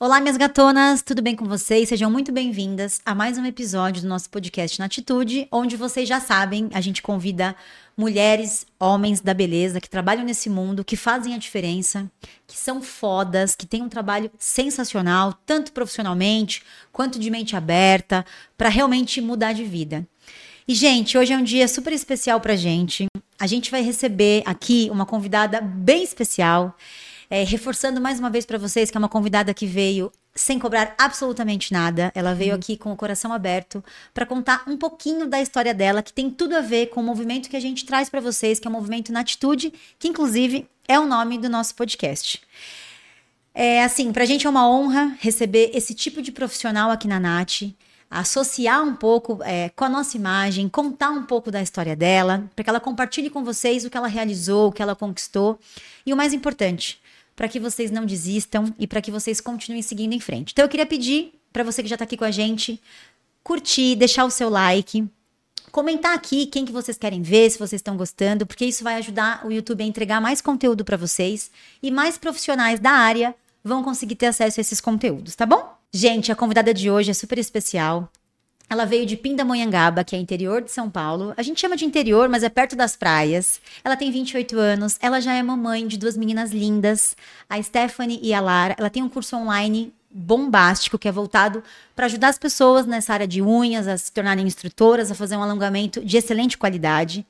Olá, minhas gatonas, tudo bem com vocês? Sejam muito bem-vindas a mais um episódio do nosso podcast Na Atitude, onde vocês já sabem, a gente convida mulheres, homens da beleza que trabalham nesse mundo, que fazem a diferença, que são fodas, que têm um trabalho sensacional, tanto profissionalmente quanto de mente aberta, para realmente mudar de vida. E, gente, hoje é um dia super especial pra gente. A gente vai receber aqui uma convidada bem especial. É, reforçando mais uma vez para vocês que é uma convidada que veio sem cobrar absolutamente nada. Ela veio aqui com o coração aberto para contar um pouquinho da história dela, que tem tudo a ver com o movimento que a gente traz para vocês, que é o movimento na atitude, que inclusive é o nome do nosso podcast. É assim, pra gente é uma honra receber esse tipo de profissional aqui na Nath, associar um pouco é, com a nossa imagem, contar um pouco da história dela, para que ela compartilhe com vocês o que ela realizou, o que ela conquistou. E o mais importante, para que vocês não desistam e para que vocês continuem seguindo em frente. Então eu queria pedir para você que já está aqui com a gente, curtir, deixar o seu like, comentar aqui quem que vocês querem ver, se vocês estão gostando, porque isso vai ajudar o YouTube a entregar mais conteúdo para vocês e mais profissionais da área vão conseguir ter acesso a esses conteúdos, tá bom? Gente, a convidada de hoje é super especial. Ela veio de Pindamonhangaba, que é interior de São Paulo. A gente chama de interior, mas é perto das praias. Ela tem 28 anos. Ela já é mamãe de duas meninas lindas, a Stephanie e a Lara. Ela tem um curso online bombástico que é voltado para ajudar as pessoas nessa área de unhas a se tornarem instrutoras, a fazer um alongamento de excelente qualidade.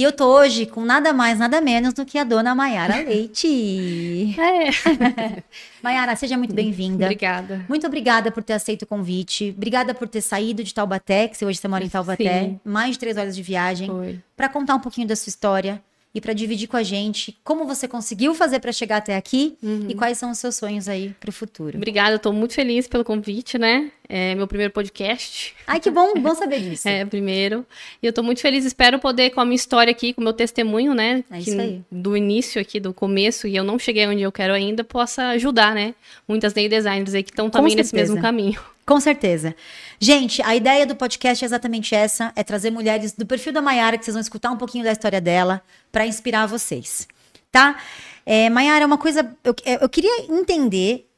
E eu tô hoje com nada mais, nada menos do que a dona Maiara Leite. É. Maiara, seja muito bem-vinda. Obrigada. Muito obrigada por ter aceito o convite. Obrigada por ter saído de Taubaté, que você hoje você mora em Taubaté, Sim. mais de três horas de viagem, Foi. para contar um pouquinho da sua história e para dividir com a gente como você conseguiu fazer para chegar até aqui Uhum. e quais são os seus sonhos aí para o futuro. Obrigada, tô muito feliz pelo convite, né? É meu primeiro podcast. Ai, que bom, bom saber disso. É, primeiro. E eu tô muito feliz, espero poder, com a minha história aqui, com o meu testemunho, né? É isso aí. Do início aqui, do começo, e eu não cheguei onde eu quero ainda, possa ajudar, né? Muitas nail designers aí que estão também nesse certeza. mesmo caminho. Com certeza. Gente, a ideia do podcast é exatamente essa: é trazer mulheres do perfil da Maiara, que vocês vão escutar um pouquinho da história dela, para inspirar vocês. Tá? É, Maiara, uma coisa. Eu, eu queria entender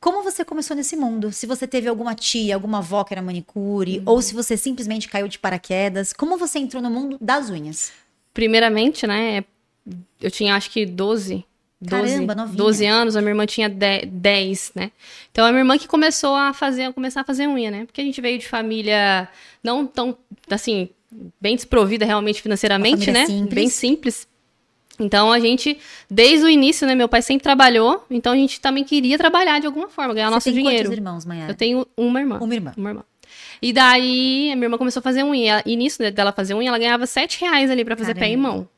como você começou nesse mundo. Se você teve alguma tia, alguma avó que era manicure, ou se você simplesmente caiu de paraquedas. Como você entrou no mundo das unhas? Primeiramente, né? Eu tinha acho que 12. 12, Caramba, novinha. 12 anos, a minha irmã tinha 10, 10, né? Então a minha irmã que começou a fazer, começar a fazer unha, né? Porque a gente veio de família não tão, assim, bem desprovida realmente financeiramente, né? simples. Bem simples. Então a gente, desde o início, né? Meu pai sempre trabalhou, então a gente também queria trabalhar de alguma forma, ganhar você nosso tem dinheiro. quantos irmãos, Maiara? Eu tenho uma irmã. Uma irmã. Uma irmã. E daí, a minha irmã começou a fazer unha. E nisso né, dela fazer unha, ela ganhava 7 reais ali pra fazer pé e Caramba. mão.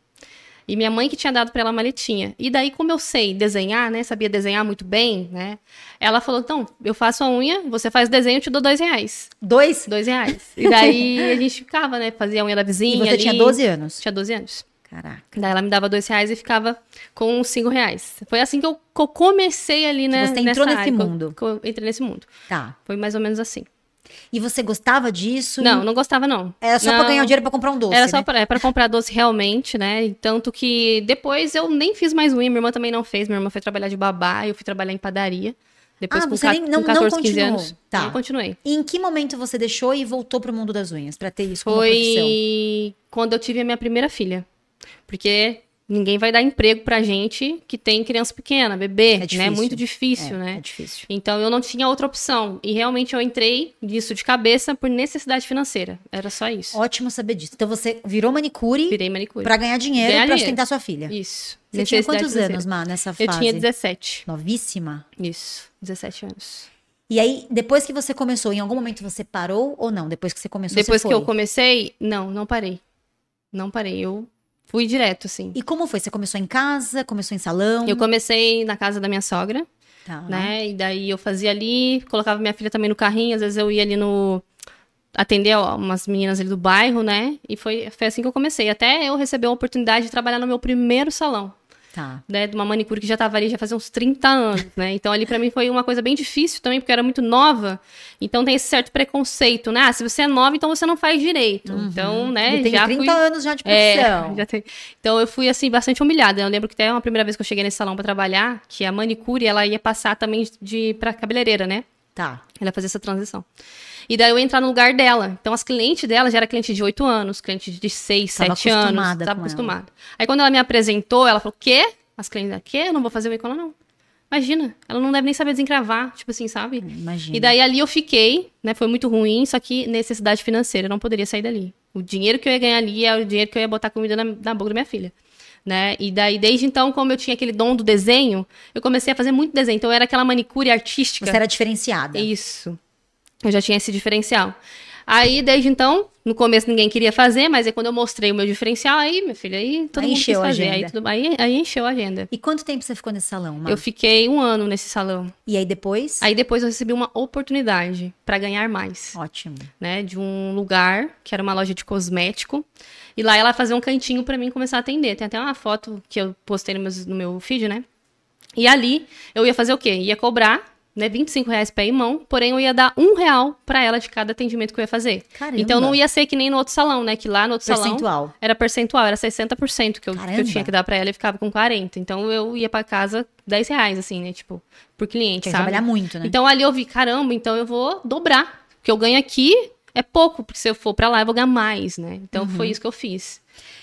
E minha mãe que tinha dado pra ela a maletinha. E daí, como eu sei desenhar, né? Sabia desenhar muito bem, né? Ela falou: então, eu faço a unha, você faz o desenho, eu te dou dois reais. Dois? Dois reais. E daí a gente ficava, né? Fazia a unha da E vizinha. você ali. tinha 12 anos. Tinha 12 anos. Caraca. Daí ela me dava dois reais e ficava com cinco reais. Foi assim que eu, que eu comecei ali, né? você entrou nesse área, que eu- mundo. que eu entrei nesse mundo. Tá. Foi mais ou menos assim. E você gostava disso? Não, não gostava, não. Era só não, pra ganhar dinheiro pra comprar um doce. Era né? só pra, é, pra comprar doce realmente, né? Tanto que depois eu nem fiz mais unha, minha irmã também não fez. Minha irmã foi trabalhar de babá, eu fui trabalhar em padaria. Depois Ah, com, você nem- não- com não 14, 15 continuou. anos. Tá. Não continuei. E em que momento você deixou e voltou pro mundo das unhas pra ter isso como profissão? Foi quando eu tive a minha primeira filha. Porque ninguém vai dar emprego pra gente que tem criança pequena, bebê, É né? difícil. Muito difícil, é, né? É difícil. Então eu não tinha outra opção. E realmente eu entrei nisso de cabeça por necessidade financeira. Era só isso. Ótimo saber disso. Então você virou manicure Virei manicure. pra ganhar dinheiro Ganhar pra dinheiro. sustentar sua filha. Isso. Você tinha quantos financeira. anos, Má, nessa Eu fase? tinha 17. Novíssima. Isso. 17 anos. E aí, depois que você começou, em algum momento você parou ou não? Depois que você começou, Depois você que eu comecei, não, não parei. Não parei. Eu fui direto, assim. E como foi? Você começou em casa? Começou em salão? Eu comecei na casa da minha sogra, Tá. né? E daí eu fazia ali, colocava minha filha também no carrinho, às vezes eu ia ali no. atender ó, umas meninas ali do bairro, né? E foi, foi assim que eu comecei. Até eu receber a oportunidade de trabalhar no meu primeiro salão. Tá. né, de uma manicure que já tava ali já fazia uns 30 anos, né? Então ali pra mim foi uma coisa bem difícil também, porque eu era muito nova. Então tem esse certo preconceito, né? Ah, se você é nova, então você não faz direito. Então, né, tenho já 30 fui anos já de é, profissão. já tem- Então eu fui assim bastante humilhada. Eu lembro que até uma primeira vez que eu cheguei nesse salão pra trabalhar, que a manicure ela ia passar também de para cabeleireira, né? Tá. Ela ia fazer essa transição. E daí eu ia entrar no lugar dela. Então as clientes dela já era cliente de 8 anos, cliente de 6, Tava 7 anos. acostumada Tava com acostumada. Aí quando ela me apresentou, ela falou: "Quê? As clientes, quê? Eu não vou fazer o ela não." Imagina, ela não deve nem saber desencravar, tipo assim, sabe? Imagina. E daí ali eu fiquei, né? Foi muito ruim, só que necessidade financeira, eu não poderia sair dali. O dinheiro que eu ia ganhar ali é o dinheiro que eu ia botar comida na, na boca da minha filha. Né? E daí, desde então, como eu tinha aquele dom do desenho, eu comecei a fazer muito desenho. Então, eu era aquela manicure artística. Você era diferenciada. Isso. Eu já tinha esse diferencial. Aí, desde então, no começo ninguém queria fazer, mas aí quando eu mostrei o meu diferencial, aí, minha filha, aí todo Aí mundo encheu a quis fazer. Aí, agenda. tudo, aí, aí encheu a agenda. E quanto tempo você ficou nesse salão, Mar? Eu fiquei um ano nesse salão. E aí depois? Aí depois eu recebi uma oportunidade para ganhar mais, Ótimo. né? De um lugar que era uma loja de cosmético. E lá ela fazia um cantinho para mim começar a atender. Tem até uma foto que eu postei no meu, no meu feed, né? E ali eu ia fazer o quê? Ia cobrar, né, 25 reais pé e mão, porém eu ia dar um real para ela de cada atendimento que eu ia fazer. Caramba. Então não ia ser que nem no outro salão, né? Que lá no outro salão Percentual. era percentual, era 60% que eu, que eu tinha que dar para ela e ficava com 40. Então eu ia para casa 10 reais, assim, né? Tipo, por cliente, sabe? trabalhar muito, né? Então ali eu vi, caramba, então eu vou dobrar. O que eu ganho aqui é pouco, porque se eu for pra lá eu vou ganhar mais, né? Então foi Uhum. isso que eu fiz.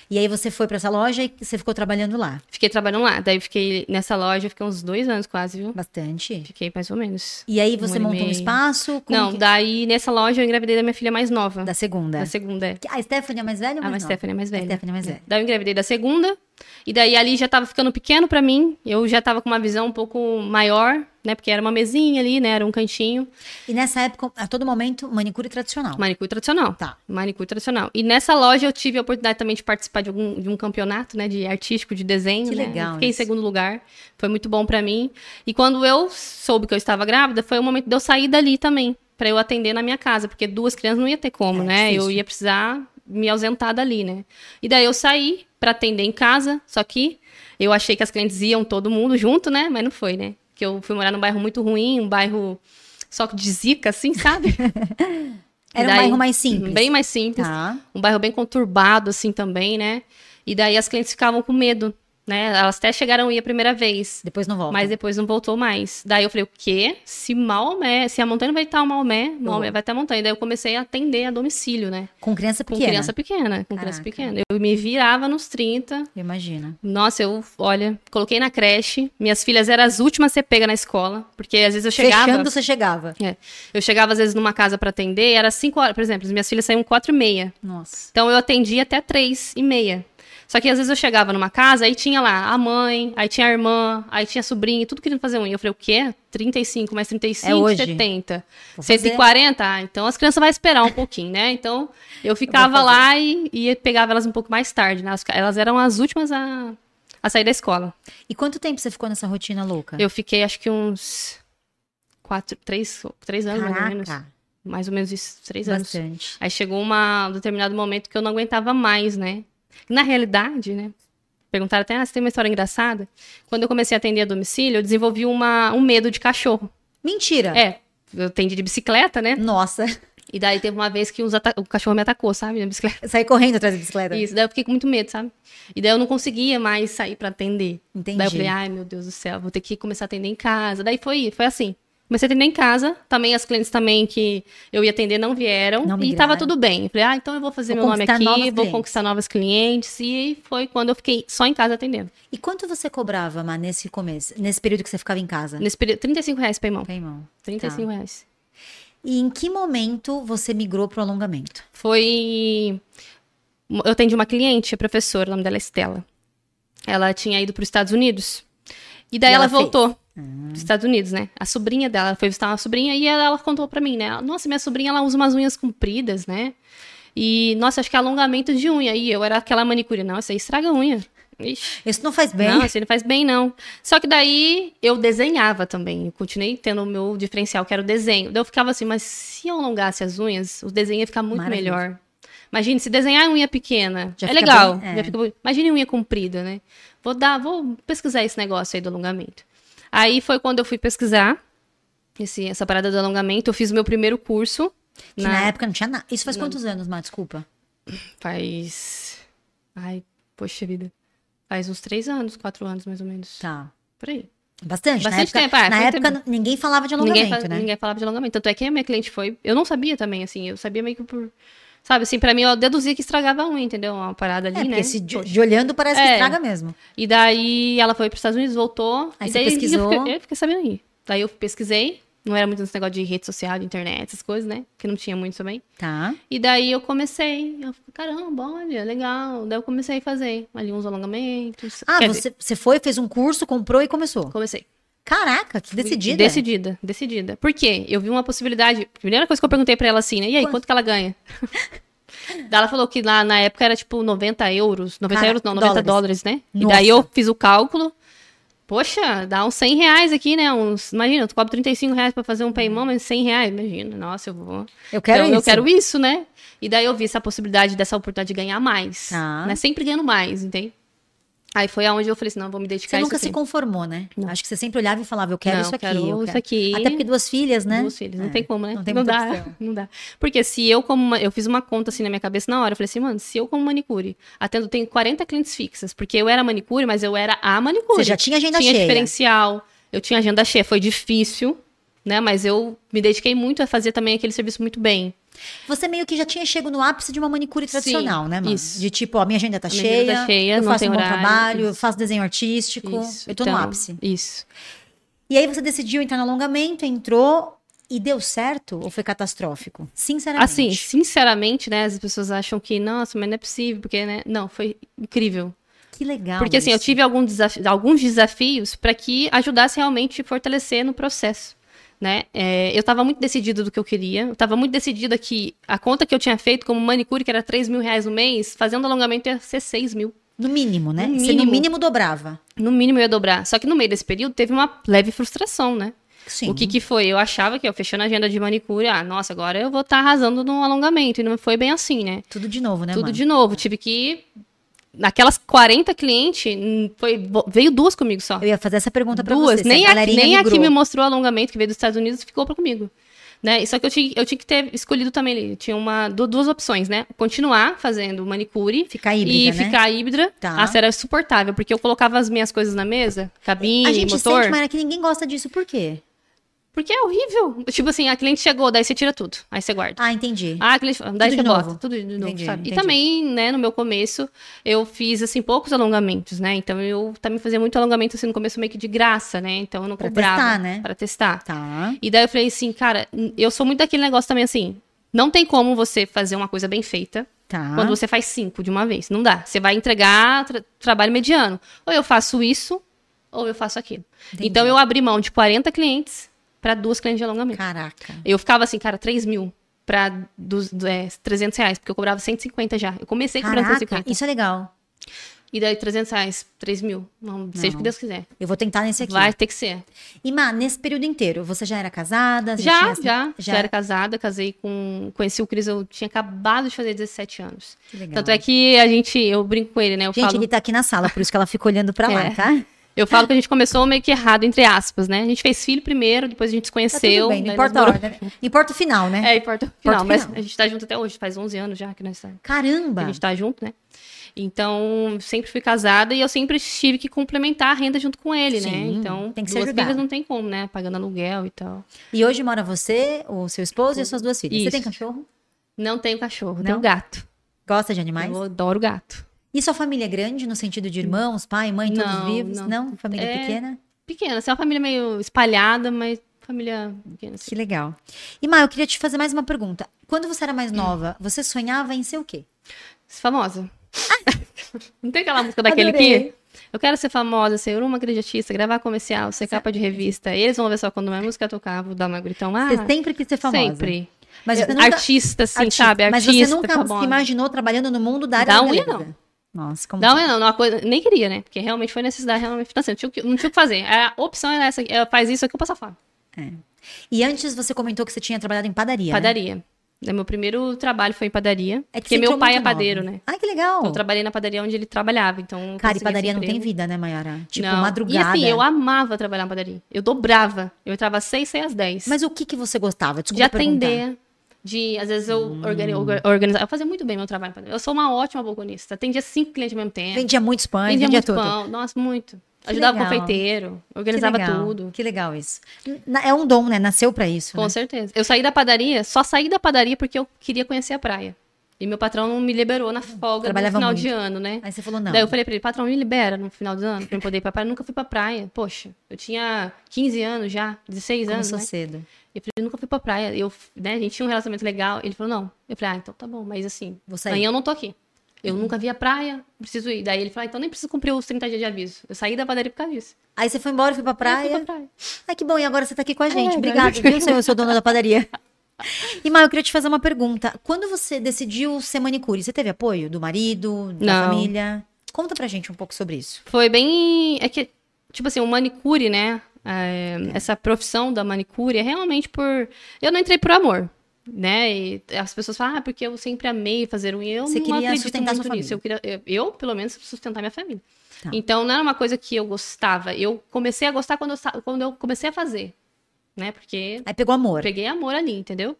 E aí você foi pra essa loja e você ficou trabalhando lá. Fiquei trabalhando lá. Daí fiquei nessa loja, fiquei uns dois anos quase, viu? Bastante. Fiquei mais ou menos. E aí Um você e montou um espaço? Não, que- daí nessa loja eu engravidei da minha filha mais nova. Da segunda. Da segunda, é. A Stephanie é mais velha ou Ah, mais mas nova? Stephanie é mais velha. A Stephanie é mais velha. Daí eu engravidei da segunda. E daí ali já tava ficando pequeno pra mim. Eu já tava com uma visão um pouco maior, né? Porque era uma mesinha ali, né? Era um cantinho. E nessa época, a todo momento, manicure tradicional. Manicure tradicional. Tá. Manicure tradicional. E nessa loja eu tive a oportunidade também de participar de, algum, de um campeonato, né? De artístico, de desenho. Que né? legal Fiquei isso. em segundo lugar. Foi muito bom pra mim. E quando eu soube que eu estava grávida, foi o momento de eu sair dali também. Pra eu atender na minha casa. Porque duas crianças não ia ter como, É, né? difícil. Eu ia precisar me ausentar dali, né? E daí eu saí pra atender em casa. Só que eu achei que as clientes iam todo mundo junto, né? Mas não foi, né? Porque eu fui morar num bairro muito ruim, um bairro só de zica, assim, sabe? Era um Daí- bairro mais simples. Bem mais simples. Tá. Um bairro bem conturbado, assim, também, né? E daí as clientes ficavam com medo, né? Elas até chegaram a ir a primeira vez. Depois não volta. Mas depois não voltou mais. Daí eu falei, o quê? Se Maomé, se a montanha vai estar o Maomé, Maomé vai estar a montanha. Daí eu comecei a atender a domicílio, né? Com criança Com pequena. criança pequena, com criança Caraca. pequena. Eu me virava nos 30. Imagina. Nossa, eu, olha, coloquei na creche. Minhas filhas eram as últimas a ser pega na escola. Porque às vezes eu chegava... Fechando, você chegava. É. Eu chegava às vezes numa casa pra atender, era 5 horas, por exemplo, as minhas filhas saíam 4 e meia. Nossa. Então eu atendia até 3 e meia. Só que às vezes eu chegava numa casa, aí tinha lá a mãe, aí tinha a irmã, aí tinha a sobrinha, tudo querendo fazer unha. Eu falei, o quê? 35 mais 35, É hoje. 70. Vou fazer. 140? Ah, então as crianças vão esperar um pouquinho, né? Então eu ficava fazer. lá e, e pegava elas um pouco mais tarde, né? Elas, eram as últimas a, a sair da escola. E quanto tempo você ficou nessa rotina louca? Eu fiquei acho que uns quatro, três, três anos mais ou menos. Caraca. Mais ou menos isso, três anos. Bastante. Aí chegou uma, um determinado momento que eu não aguentava mais, né? Na realidade, né? Perguntaram até, ah, você tem uma história engraçada? Quando eu comecei a atender a domicílio, eu desenvolvi uma, um medo de cachorro. Mentira. É, eu atendi de bicicleta, né? Nossa. E daí teve uma vez que o cachorro me atacou, sabe? Na bicicleta. Saí correndo atrás da bicicleta. Isso, daí eu fiquei com muito medo, sabe? E daí eu não conseguia mais sair pra atender. Entendi. Daí eu falei, ai meu Deus do céu, vou ter que começar a atender em casa. Daí foi, foi assim. Comecei a atender em casa, também as clientes também que eu ia atender não vieram. Não e migraram. tava tudo bem. Eu falei, ah, então eu vou fazer Vou meu nome aqui, vou clientes. conquistar novas clientes. E foi quando eu fiquei só em casa atendendo. E quanto você cobrava, Má, nesse começo? Nesse período que você ficava em casa? Nesse período, 35 reais. Tá, irmão. 35 Tá. reais. E em que momento você migrou pro alongamento? Foi. Eu atendi uma cliente, a professora, o nome dela é Estela. Ela tinha ido para os Estados Unidos. E daí E ela, ela fez? Voltou. Dos Estados Unidos, né? A sobrinha dela ela foi visitar uma sobrinha e ela, ela contou pra mim, né? Nossa, minha sobrinha ela usa umas unhas compridas, né? E, nossa, acho que é alongamento de unha. E eu era aquela manicure. Não, isso aí estraga a unha. Ixi. Isso não faz bem. Não, isso não faz bem, não. Só que daí eu desenhava também. Eu continuei tendo o meu diferencial, que era o desenho. Daí eu ficava assim, mas se eu alongasse as unhas, o desenho ia ficar muito Maravilhoso. melhor. Imagine, se desenhar unha pequena, Já é legal. bem- é. já fica. Imagine unha comprida, né? Vou dar, vou pesquisar esse negócio aí do alongamento. Aí foi quando eu fui pesquisar esse, essa parada do alongamento. Eu fiz o meu primeiro curso. Que na, época não tinha nada. Isso faz quantos anos, Má? Desculpa. Faz. Ai, poxa vida. Faz uns três anos, quatro anos mais ou menos. Tá. Por aí. Bastante. na Bastante época, tempo, é, na época tempo. ninguém falava de alongamento, Ninguém, fa- né? ninguém falava de alongamento. Tanto é que a minha cliente foi. Eu não sabia também, assim. Eu sabia meio que por. Sabe, assim, pra mim, eu deduzia que estragava unha, entendeu? Uma parada ali, É, né? porque se de, de olhando parece que É. estraga mesmo. E daí ela foi para os Estados Unidos, voltou. Aí e você daí pesquisou? Eu fiquei, eu fiquei sabendo aí. Daí eu pesquisei. Não era muito nesse negócio de rede social, de internet, essas coisas, né? Que não tinha muito também. Tá. E daí eu comecei. Eu falei, caramba, olha, legal. Daí eu comecei a fazer ali uns alongamentos. Ah, Quer dizer, você, você foi, fez um curso, comprou e começou. comecei. Caraca, que decidida. Decidida, decidida. Por quê? Eu vi uma possibilidade. Primeira coisa que eu perguntei pra ela assim, né? E aí, Quanto? quanto que ela ganha? Daí ela falou que lá na época era tipo 90 euros. 90 Cara, euros, não, 90 dólares. dólares, né? E Nossa. daí eu fiz o cálculo. Poxa, dá uns 100 reais aqui, né? Uns, imagina, eu cobro 35 reais pra fazer um paymão, mas 100 reais, imagina. Nossa, eu vou. Eu quero então, isso. eu quero isso, né? E daí eu vi essa possibilidade dessa oportunidade de ganhar mais. Tá. Né? Sempre ganhando mais, entende? Aí foi aonde eu falei assim, não, vou me dedicar Você a nunca isso se aqui. conformou, né? Não. Acho que você sempre olhava e falava, eu quero Não, isso aqui. quero eu isso quero. aqui. Até porque duas filhas, né? Duas filhos, não É. tem como, né? Não tem não dá, opção. não dá. Porque se eu como, ma- eu fiz uma conta assim na minha cabeça na hora, eu falei assim, mano, se eu como manicure, atendo, tenho 40 clientes fixas, porque eu era manicure, mas eu era a manicure. Você já tinha agenda tinha cheia. diferencial, eu tinha agenda cheia, foi difícil, né? Mas eu me dediquei muito a fazer também aquele serviço muito bem. Você meio que já tinha chego no ápice de uma manicure tradicional, né, mano? isso. De tipo, ó, minha agenda tá A minha cheia, agenda tá cheia, eu faço um bom horário, trabalho, eu isso. faço desenho artístico, Isso, eu tô no então, ápice. Isso. E aí você decidiu entrar no alongamento, entrou e deu certo ou foi catastrófico? Sinceramente. Assim, sinceramente, né, as pessoas acham que, nossa, mas não é possível, porque, né? Não, foi incrível. que legal. Porque assim, eu tive algum alguns desafios para que ajudasse realmente a fortalecer no processo. Né? É, eu estava muito decidida do que eu queria. Eu estava muito decidida que a conta que eu tinha feito como manicure, que era 3 mil reais no mês, fazendo alongamento ia ser 6 mil. No mínimo, né? No Você no mínimo. mínimo dobrava. No mínimo eu ia dobrar. Só que no meio desse período teve uma leve frustração, né? Sim. O que que foi? Eu achava que eu fechando a agenda de manicure, ah, nossa, agora eu vou estar arrasando no alongamento. E não foi bem assim, né? Tudo de novo, né, Tudo de novo. Tive que. Naquelas 40 clientes, hum, foi, veio duas comigo só. Eu ia fazer essa pergunta Duas. você. se Nem, a nem a que me mostrou o alongamento, que veio dos Estados Unidos, ficou pra comigo. Né? Só que eu tinha, eu tinha que ter escolhido também ali. Tinha uma, du- duas opções, né? Continuar fazendo manicure Ficar híbrida, e né? ficar híbrida. Tá. Ah, era suportável, porque eu colocava as minhas coisas na mesa, cabine, A gente motor. sente, Mayra, que ninguém gosta disso. Por quê? Porque é horrível. Tipo assim, a cliente chegou, daí você tira tudo. Aí você guarda. Ah, entendi. Ah, cliente, daí de você novo. bota. Tudo de novo, Entendi, sabe? entendi. E também, né, no meu começo, eu fiz, assim, poucos alongamentos, né? Então, eu também fazia muito alongamento, assim, no começo meio que de graça, né? Então, eu não Pra cobrava. testar, né? Pra testar. Tá. E daí eu falei assim, cara, eu sou muito daquele negócio também assim. Não tem como você fazer uma coisa bem feita Tá. quando você faz cinco de uma vez. Não dá. Você vai entregar tra- trabalho mediano. Ou eu faço isso, ou eu faço aquilo. Entendi. Então eu abri mão de 40 clientes para duas clientes de alongamento. Caraca. Eu ficava assim, cara, 3 mil para dos, do- é, 300 reais, porque eu cobrava 150 já. Eu comecei cobrando Caraca, 150. isso é legal. E daí 300 reais, 3 mil. Não, seja o que Deus quiser. Eu vou tentar nesse aqui. Vai ter que ser. E, Má, nesse período inteiro, você já era casada? Já, tinha- já, já, era casada, casei com. Conheci o Cris, eu tinha acabado de fazer 17 anos. Que legal. Tanto é que a gente, eu brinco com ele, né? Eu Gente, falo, ele tá aqui na sala, por isso que ela fica olhando pra lá, É. tá? Eu falo que a gente começou meio que errado, entre aspas, né? A gente fez filho primeiro, depois a gente se Tá conheceu. tudo bem, não daí importa a né? Importa o final, né? É, importa o final, mas final. a gente tá junto até hoje, faz 11 anos já que nós tá, que Caramba! a gente tá junto, né? Então, sempre fui casada e eu sempre tive que complementar a renda junto com ele, né? Sim, Então, tem que se duas ajudar. filhas não tem como, né? Pagando aluguel e tal. E hoje mora você, o seu esposo e as suas duas filhas. Você Isso. tem cachorro? Não tenho cachorro, Não? tenho gato. Gosta de animais? Eu adoro gato. E sua família é grande, no sentido de irmãos, pai, mãe, todos Não, vivos? Não? não. Família É, pequena? Pequena, assim, é uma família meio espalhada, mas família pequena. Assim. Que legal. E, Má, eu queria te fazer mais uma pergunta. Quando você era mais nova, você sonhava em ser o quê? Famosa. não tem aquela música daquele Adorei. aqui? Eu quero ser famosa, ser uma grande artista, gravar comercial, ser capa de revista. Eles vão ver só quando minha música tocar, vou dar uma gritão. Ah, Você sempre quis ser famosa. sempre. Mas você nunca... Artista, assim, Artista. sabe? Mas Artista, você nunca famosa. se imaginou trabalhando no mundo da área Da da unha, não. Nossa, como... Não, não, não, uma coisa, nem queria, né? Porque realmente foi necessidade realmente financeira. Não tinha, o que- não tinha o que fazer. A opção era essa, é, faz isso aqui eu passo fome. E antes você comentou que você tinha trabalhado em padaria, né? Padaria. Né, Meu primeiro trabalho foi em padaria. É que porque meu pai é nova. padeiro, né? Ai, que legal. Eu trabalhei na padaria onde ele trabalhava, então... Cara, e padaria não tem vida, né, Mayara? Tipo, Não. madrugada. E assim, eu amava trabalhar na padaria. Eu dobrava. Eu entrava às seis, saía às dez. Mas o que que você gostava? de Desculpa perguntar. atender, de, às vezes, eu Hum. organi- orga- organizar. Eu fazia muito bem meu trabalho. Eu sou uma ótima balconista. Atendia cinco clientes ao mesmo tempo. Vendia muitos pães, vendia vendia, muito tudo. pão. Nossa, muito. Que Ajudava o legal. confeiteiro. Que Organizava legal, tudo. Que legal isso. É um dom, né? Nasceu pra isso, Com né? certeza. Eu saí da padaria, só saí da padaria porque eu queria conhecer a praia. E meu patrão não me liberou na folga Trabalhava no final muito. de ano, né? Aí você falou, não. Daí eu falei pra ele, patrão, me libera no final do ano pra eu poder ir pra praia. Eu nunca fui pra praia. Poxa, eu tinha 15 anos já, 16 anos, Começou né? cedo. Eu falei, eu nunca fui pra praia. Eu, né, a gente tinha um relacionamento legal. Ele falou, não. Eu falei, ah, então tá bom, mas assim, Vou sair. amanhã eu não tô aqui. Eu nunca vi a praia, preciso ir. Daí ele falou, ah, então nem preciso cumprir os 30 dias de aviso. Eu saí da padaria por causa disso. Aí você foi embora, foi pra Eu praia. fui pra praia. Ai, que bom. E agora você tá aqui com a gente. É, Obrigada, viu, senhor? Eu sou dona da padaria. E, Maio, eu queria te fazer uma pergunta. Quando você decidiu ser manicure, você teve apoio do marido, da Não. família? Conta pra gente um pouco sobre isso. Foi bem. É que, tipo assim, o manicure, né? é, essa profissão da manicure é realmente por. Eu não entrei por amor. Né? E as pessoas falam, ah, porque eu sempre amei fazer unha. Eu Você não acredito sustentar muito nisso. Eu, queria, eu, eu, pelo menos, sustentar minha família. Tá. Então, não era uma coisa que eu gostava. Eu comecei a gostar quando eu, quando eu comecei a fazer. Né? Porque Aí pegou amor. peguei amor ali, entendeu?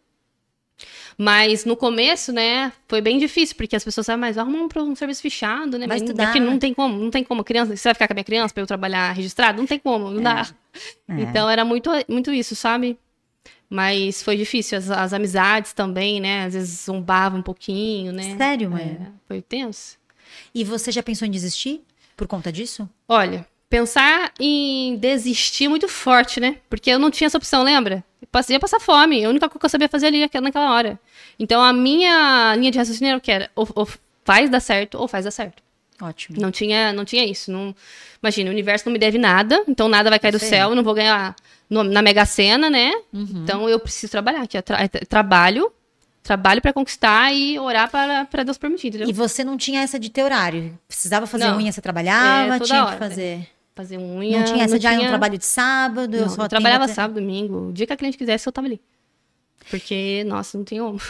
Mas no começo, né, foi bem difícil, porque as pessoas sabem, mas vai arrumar um, um serviço fechado, né? Vai mas estudar. aqui não tem como, não tem como. Criança, você vai ficar com a minha criança pra eu trabalhar registrado? Não tem como, não dá. É. Então era muito, muito isso, sabe? Mas foi difícil. As, as amizades também, né? Às vezes zombavam um pouquinho, né? Sério, mãe? É, foi tenso. E você já pensou em desistir por conta disso? Olha, pensar em desistir é muito forte, né? Porque eu não tinha essa opção, lembra? Eu passei a passar fome. A única coisa que eu sabia fazer ali naquela- hora. Então a minha linha de raciocínio era o que era: ou, ou faz dar certo, ou faz dar certo. Ótimo. Não tinha, não tinha isso. Não... Imagina, o universo não me deve nada, então nada vai cair do céu, eu não vou ganhar no- na Mega Sena, né? Uhum. Então eu preciso trabalhar, que é, tra- é trabalho, trabalho pra conquistar e orar para para Deus permitir, entendeu? E você não tinha essa de ter horário? Precisava fazer Não. unha, você trabalhava, É, tinha hora, que fazer. Fazer unha. não tinha essa de ah, um tinha- trabalho de sábado, eu Não, só eu trabalhava sábado, domingo. O dia que a cliente quisesse, eu tava ali. Porque, nossa, não tem como.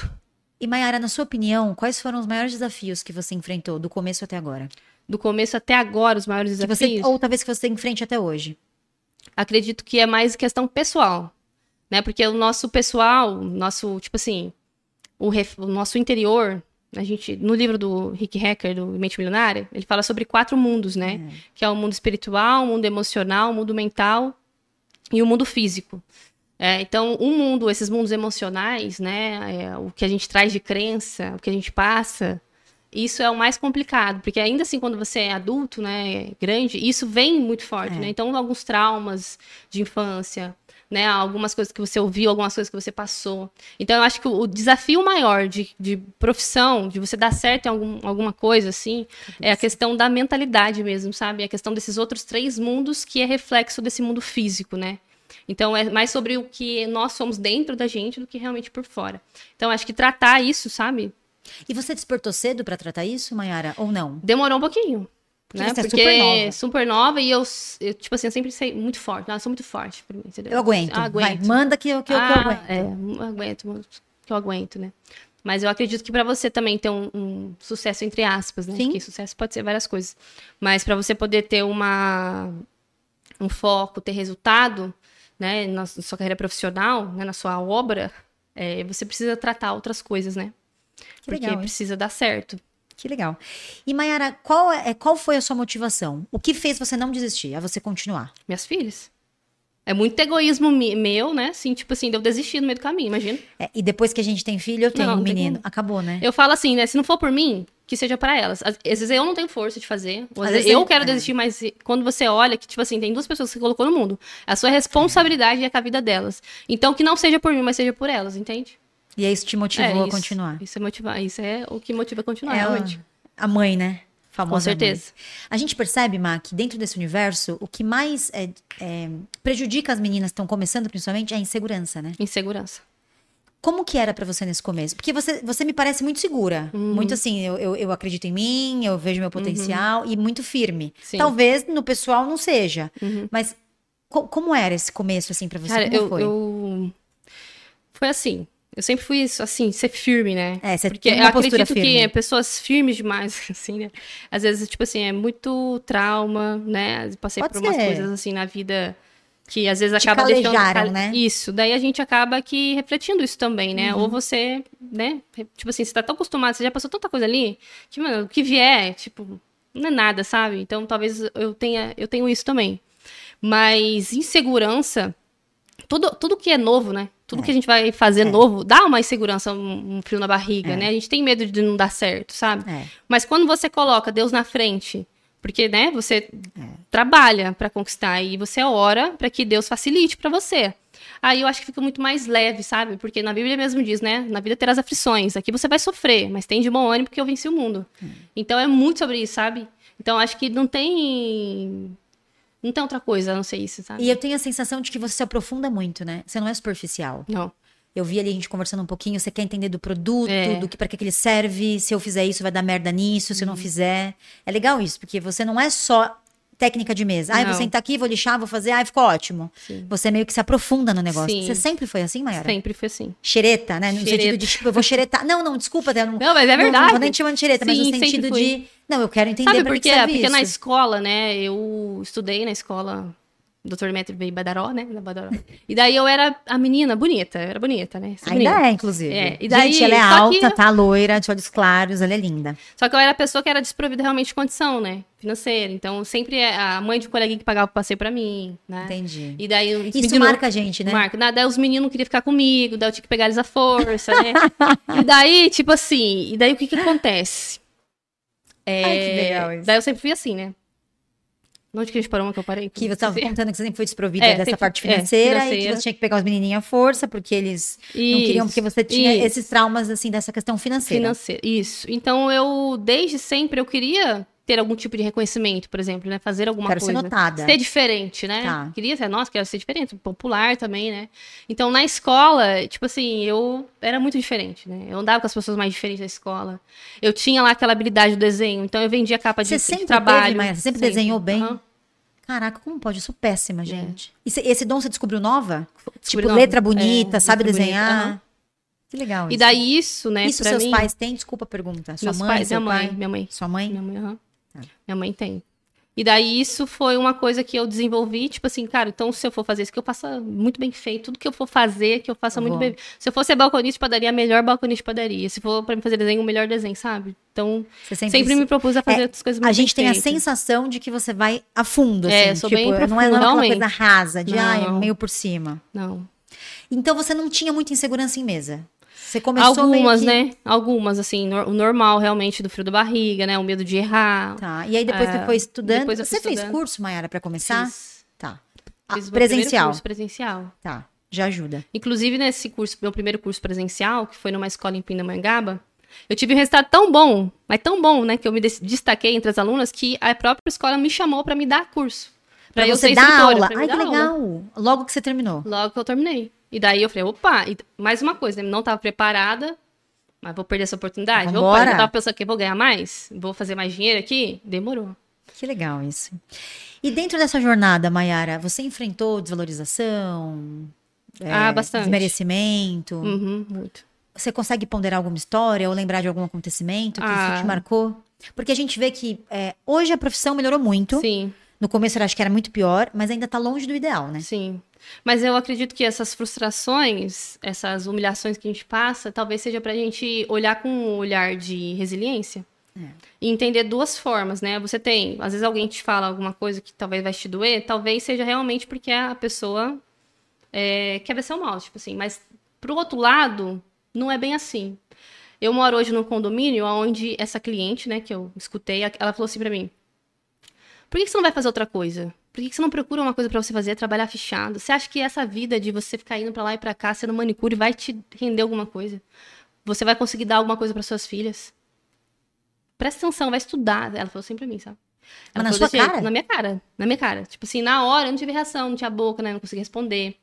E Mayara, na sua opinião, quais foram os maiores desafios que você enfrentou do começo até agora? Do começo até agora, os maiores Que você, desafios. ou talvez que você enfrente até hoje. acredito que é mais questão pessoal, né? Porque o nosso pessoal, nosso, tipo assim, o, ref- o nosso interior, a gente, no livro do Rick Hacker, do Mente Milionária, ele fala sobre quatro mundos, né? Que é o mundo espiritual, o mundo emocional, o mundo mental e o mundo físico. É, então, um mundo, esses mundos emocionais, né? é, o que a gente traz de crença, o que a gente passa, isso é o mais complicado, porque ainda assim, quando você é adulto, né, grande, isso vem muito forte, É. né? Então, alguns traumas de infância, né, algumas coisas que você ouviu, algumas coisas que você passou. Então, eu acho que o, o desafio maior de, de profissão, de você dar certo em algum, alguma coisa, assim, é a questão da mentalidade mesmo, sabe? A questão desses outros três mundos que é reflexo desse mundo físico, né? Então, é mais sobre o que nós somos dentro da gente do que realmente por fora. Então, acho que tratar isso, sabe? E você despertou cedo pra tratar isso, Mayara? Ou não? Demorou um pouquinho. Porque né? você é Porque super nova. super nova e eu, eu, tipo assim, eu sempre sei muito forte. Eu sou muito forte pra mim, entendeu? Eu aguento. Ah, Vai, aguento. manda que eu, que eu, que eu Ah, aguento. É, eu aguento, que eu aguento, né? Mas eu acredito que pra você também ter um, um sucesso entre aspas, né? Sim. Porque sucesso pode ser várias coisas. Mas pra você poder ter uma um foco, ter resultado, né, na sua carreira profissional, né, na sua obra, é, você precisa tratar outras coisas, né? Que Porque legal, precisa dar certo. Que legal. E Mayara, qual, é, qual foi a sua motivação? O que fez você não desistir, a você continuar? Minhas filhas. É muito egoísmo meu, né? Assim, tipo assim, de eu desistir no meio do caminho, imagina. É, e depois que a gente tem filho, eu tenho Não, um não menino. como. Acabou, né? Eu falo assim, né? Se não for por mim, que seja para elas. Às vezes eu não tenho força de fazer. Às Às vezes eu é- quero é. desistir, mas quando você olha que, tipo assim, tem duas pessoas que você colocou no mundo. A sua responsabilidade é com a vida delas. Então, que não seja por mim, mas seja por elas, entende? E aí isso te motivou é, a isso, continuar. Isso é, motivar, isso é o que motiva a continuar, É realmente. a mãe, né? Famosa Com certeza. mãe. A gente percebe, Má, que dentro desse universo, o que mais é, é, prejudica as meninas que estão começando, principalmente, é a insegurança, né? Insegurança. Como que era pra você nesse começo? Porque você, você me parece muito segura. Uhum. Muito assim, eu, eu, eu acredito em mim, eu vejo meu potencial e muito firme. Sim. Talvez no pessoal não seja. Uhum. Mas co- como era esse começo, assim, pra você? Cara, como eu, foi? eu- Foi assim. Eu sempre fui isso, assim, ser firme, né? É, você Porque tem eu uma postura acredito firme. que pessoas firmes demais, assim, né? Às vezes, tipo assim, é muito trauma, né? Passei Pode por umas ser. coisas assim na vida que às vezes acaba deixando. né? Isso. Daí a gente acaba que refletindo isso também, né? Uhum. Ou você, né? Tipo assim, você tá tão acostumado, você já passou tanta coisa ali, que, mano, o que vier, tipo, não é nada, sabe? Então talvez eu tenha, eu tenho isso também. Mas insegurança, tudo, tudo que é novo, né? Tudo É. que a gente vai fazer É. novo dá uma insegurança, um, um frio na barriga, É. né? A gente tem medo de não dar certo, sabe? É. Mas quando você coloca Deus na frente, porque, né, você trabalha para conquistar e você ora para que Deus facilite para você. Aí eu acho que fica muito mais leve, sabe? Porque na Bíblia mesmo diz, né? Na vida terás aflições. Aqui você vai sofrer, mas tem de bom ânimo porque eu venci o mundo. Então é muito sobre isso, sabe? Então acho que não tem. Não tem outra coisa a não ser isso, sabe? E eu tenho a sensação de que você se aprofunda muito, né? Você não é superficial. Não. Eu vi ali a gente conversando um pouquinho, você quer entender do produto, É. do que para que que ele serve, se eu fizer isso vai dar merda nisso, se eu não Uhum. fizer. É legal isso, porque você não é só técnica de mesa. Ah, eu vou sentar aqui, vou lixar, vou fazer, ah, ficou ótimo. Sim. Você meio que se aprofunda no negócio. Sim. Você sempre foi assim, Mayara? Sempre foi assim. Xereta, né? No Xereta. sentido de, tipo, eu vou xeretar. Não, não, desculpa, eu não, Não, mas é não- Não, verdade. vou nem te chamar de xereta, mas no Sim, sentido de. Não, eu quero entender Sabe por que quê? serve Porque na isso. escola, né, eu estudei na escola Dr. Metro veio Badaró, né? Da Badaró. E daí eu era a menina bonita, eu era bonita, né? Essa Ainda menina. é, inclusive. É, e daí- Gente, ela é só que- alta, tá loira, de olhos claros, ela é linda. Só que eu era a pessoa que era desprovida realmente de condição, né? Financeira. Então, sempre é a mãe de coleguinha que pagava o passeio pra mim, né? Entendi. E daí Isso meninos- marca a gente, né? Marca. Daí os meninos não queriam ficar comigo, daí eu tinha que pegar eles à força, né? e daí, tipo assim, e daí o que que acontece? É, Ai, que legal isso. Daí eu sempre fui assim, né? Onde que a gente parou? Que eu parei? Que você estava contando que você sempre foi desprovida É, dessa sempre- parte é, financeira, e que financeira. você tinha que pegar os menininhos à força, porque eles não queriam, porque você tinha isso. esses traumas, assim, dessa questão financeira. Financeiro, isso. Então eu, desde sempre, eu queria ter algum tipo de reconhecimento, por exemplo, né? Fazer alguma Quero ser coisa. notada. Ser diferente, né? Tá. Queria ser, nossa, quero ser diferente, popular também, né? Então, na escola, tipo assim, eu era muito diferente, né? Eu andava com as pessoas mais diferentes da escola. Eu tinha lá aquela habilidade do desenho, então eu vendia capa de, Você de sempre trabalho. teve, Maia? Você sempre desenhou bem? Aham. Caraca, como pode? Eu sou péssima, gente. E cê- esse dom você descobriu nova? Descobri tipo, nova. letra bonita, É, sabe letra bonita, desenhar? aham. Que legal E isso. daí isso, né, Isso seus mim... pais têm? Desculpa a pergunta. Sua Meus mãe, pais, seu minha mãe, pai? minha mãe. Sua mãe? Minha mãe, aham. Tá. Minha mãe tem. E daí isso foi uma coisa que eu desenvolvi, tipo assim, cara, então se eu for fazer isso, que eu faça muito bem feito. Tudo que eu for fazer, que eu faça muito Vou. bem. Se eu for ser balconista de padaria, melhor balconista de padaria. Se for pra me fazer desenho, o melhor desenho, sabe? Então, Você sempre, me propus a fazer as coisas muito A gente tem a sensação de que você vai a fundo, assim. É, sou tipo, bem não é, não é aquela realmente. coisa rasa, de ah, é Não. meio por cima. Não. Então você não tinha muita insegurança em mesa. Você começou Algumas, que... né? Algumas, assim, o normal realmente do frio da barriga, né? O medo de errar. Tá. E aí depois você Ah, foi estudando. depois Você fez estudando. curso, Mayara, pra começar? Fiz, Tá. Ah, fiz primeiro presencial. curso presencial. Tá. Já ajuda. Inclusive, nesse curso, meu primeiro curso presencial, que foi numa escola em Pindamonhangaba, eu tive um resultado tão bom, mas tão bom, né, que eu me des- destaquei entre as alunas, que a própria escola me chamou pra me dar curso. Pra, eu você dar aula. pra Ai, que dar aula. legal. Logo que você terminou. Logo que eu terminei. E daí eu falei, opa, e mais uma coisa, né, não estava preparada, mas vou perder essa oportunidade. Vambora. Opa, eu tava pensando que vou ganhar mais, vou fazer mais dinheiro aqui, demorou. Que legal isso. E dentro dessa jornada, Mayara, você enfrentou desvalorização? é, Ah, bastante. Desmerecimento? Uhum, muito. Você consegue ponderar alguma história ou lembrar de algum acontecimento que isso Ah. te marcou? Porque a gente vê que é, hoje a profissão melhorou muito. Sim. No começo eu acho que era muito pior, mas ainda tá longe do ideal, né? Sim. Mas eu acredito que essas frustrações, essas humilhações que a gente passa, talvez seja pra gente olhar com um olhar de resiliência. E entender duas formas, né? Você tem, às vezes alguém te fala alguma coisa que talvez vai te doer, talvez seja realmente porque a pessoa é, quer ver seu mal, tipo assim. Mas pro outro lado, não é bem assim. Eu moro hoje num condomínio onde essa cliente, né, que eu escutei, ela falou assim pra mim: por que você não vai fazer outra coisa? Por que você não procura uma coisa pra você fazer, trabalhar fechado? Você acha que essa vida de você ficar indo pra lá e pra cá, sendo manicure, vai te render alguma coisa? Você vai conseguir dar alguma coisa para suas filhas? Presta atenção, vai estudar. Ela falou assim pra mim, sabe? Mas Ela na falou sua desse jeito, cara? Na minha cara. Na minha cara. Tipo assim, na hora eu não tive reação, não tinha boca, né? Não consegui responder.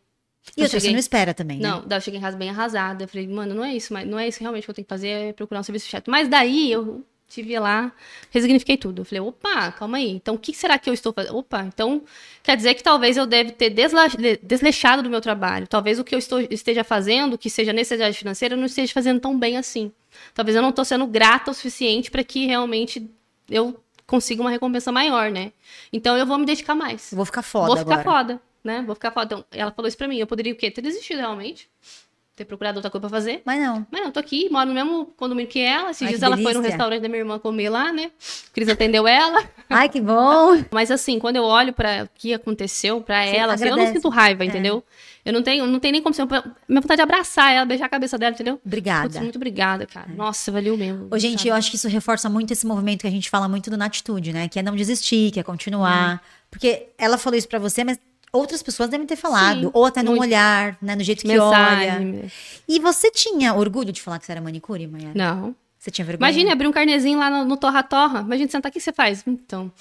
E Eu outra, você cheguei- não espera também, né? Não, daí eu cheguei em casa bem arrasada. Eu falei, mano, não é isso, mas não é isso realmente que eu tenho que fazer, é procurar um serviço chato. Mas daí eu tive lá, resignifiquei tudo. Eu falei, opa, calma aí. Então, o que será que eu estou fazendo? Opa, então quer dizer que talvez eu deve ter desleixado do meu trabalho. Talvez o que eu estou, esteja fazendo, que seja necessidade financeira, eu não esteja fazendo tão bem assim. Talvez eu não estou sendo grata o suficiente para que realmente eu consiga uma recompensa maior, né? Então eu vou me dedicar mais. vou ficar foda Vou ficar agora. foda, né? Vou ficar foda. Então, ela falou isso pra mim. Eu poderia o quê? Ter desistido realmente ter procurado outra coisa pra fazer. Mas não. Mas não, tô aqui, moro no mesmo condomínio que ela. Esses Ai, dias ela foi delícia. no restaurante da minha irmã comer lá, né? Cris atendeu ela. Ai, que bom. Mas assim, quando eu olho para o que aconteceu pra Você ela, assim, eu não sinto raiva, É. entendeu? Eu não tenho, não tenho nem como ser. Minha vontade é abraçar ela, beijar a cabeça dela, entendeu? Obrigada. Putz, muito obrigada, cara. Nossa, valeu mesmo. Ô, gente, sabe? eu acho que isso reforça muito esse movimento que a gente fala muito do na atitude, né? Que é não desistir, que é continuar. Porque ela falou isso pra você, mas outras pessoas devem ter falado. Sim, ou até no muito. olhar, né? No jeito que olha. Mensagem. E você tinha orgulho de falar que você era manicure, Mayara? Não. Você tinha vergonha? Imagina abrir um carnezinho lá no, no Torra Torra. Imagina sentar, o que você faz? Então.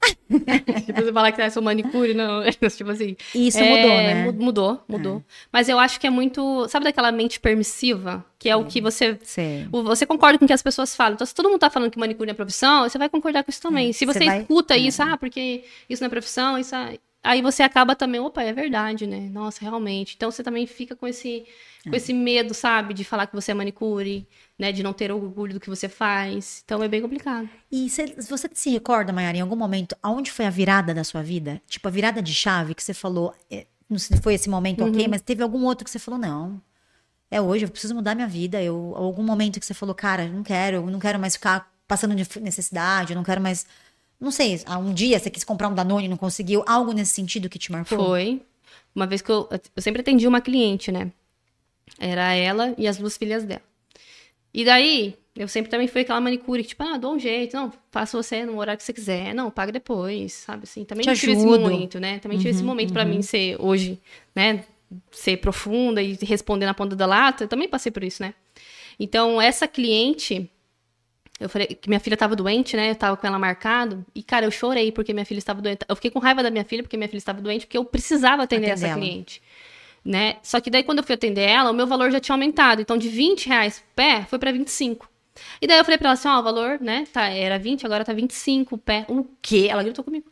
tipo, você falar que você é manicure, não. tipo assim. Isso É, mudou, né? mu- Mudou, mudou. Mas eu acho que é muito. Sabe daquela mente permissiva? Que é o que você. Sei. o- Você concorda com o que as pessoas falam. Então, se todo mundo tá falando que manicure é profissão, você vai concordar com isso também. se você, você vai- escuta é. isso, ah, porque isso não é profissão, isso. É- Aí você acaba também, opa, é verdade, né? Nossa, realmente. Então você também fica com esse, com esse medo, sabe? De falar que você é manicure, né? De não ter orgulho do que você faz. Então é bem complicado. E cê- você se recorda, Mayara, em algum momento, aonde foi a virada da sua vida? Tipo, a virada de chave que você falou, é, não sei se foi esse momento, ok, Uhum. mas teve algum outro que você falou, não, é hoje, eu preciso mudar minha vida. Eu, algum momento que você falou, cara, não quero, eu não quero mais ficar passando de necessidade, eu não quero mais. Não sei, ah, um dia você quis comprar um Danone e não conseguiu, algo nesse sentido que te marcou? Foi. Uma vez que eu, eu sempre atendi uma cliente, né? Era ela e as duas filhas dela. E daí, eu sempre também fui aquela manicure que, tipo, ah, dou um jeito, não, faça você no horário que você quiser, não, paga depois, sabe assim? Também Te tive esse ajudo. momento, né? Também tive esse momento pra mim ser hoje, né? Ser profunda e responder na ponta da lata, eu também passei por isso, né? Então, essa cliente, eu falei que minha filha estava doente, né? Eu tava com ela marcado. E, cara, eu chorei porque minha filha estava doente. Eu fiquei com raiva da minha filha porque minha filha estava doente, porque eu precisava atender essa Atendê-la. cliente. Né? Só que daí, quando eu fui atender ela, o meu valor já tinha aumentado. Então, de 20 reais pé, foi para 25. E daí eu falei pra ela assim, ó, o valor, né? Tá, era 20, agora tá 25 o pé. O quê? Ela gritou comigo.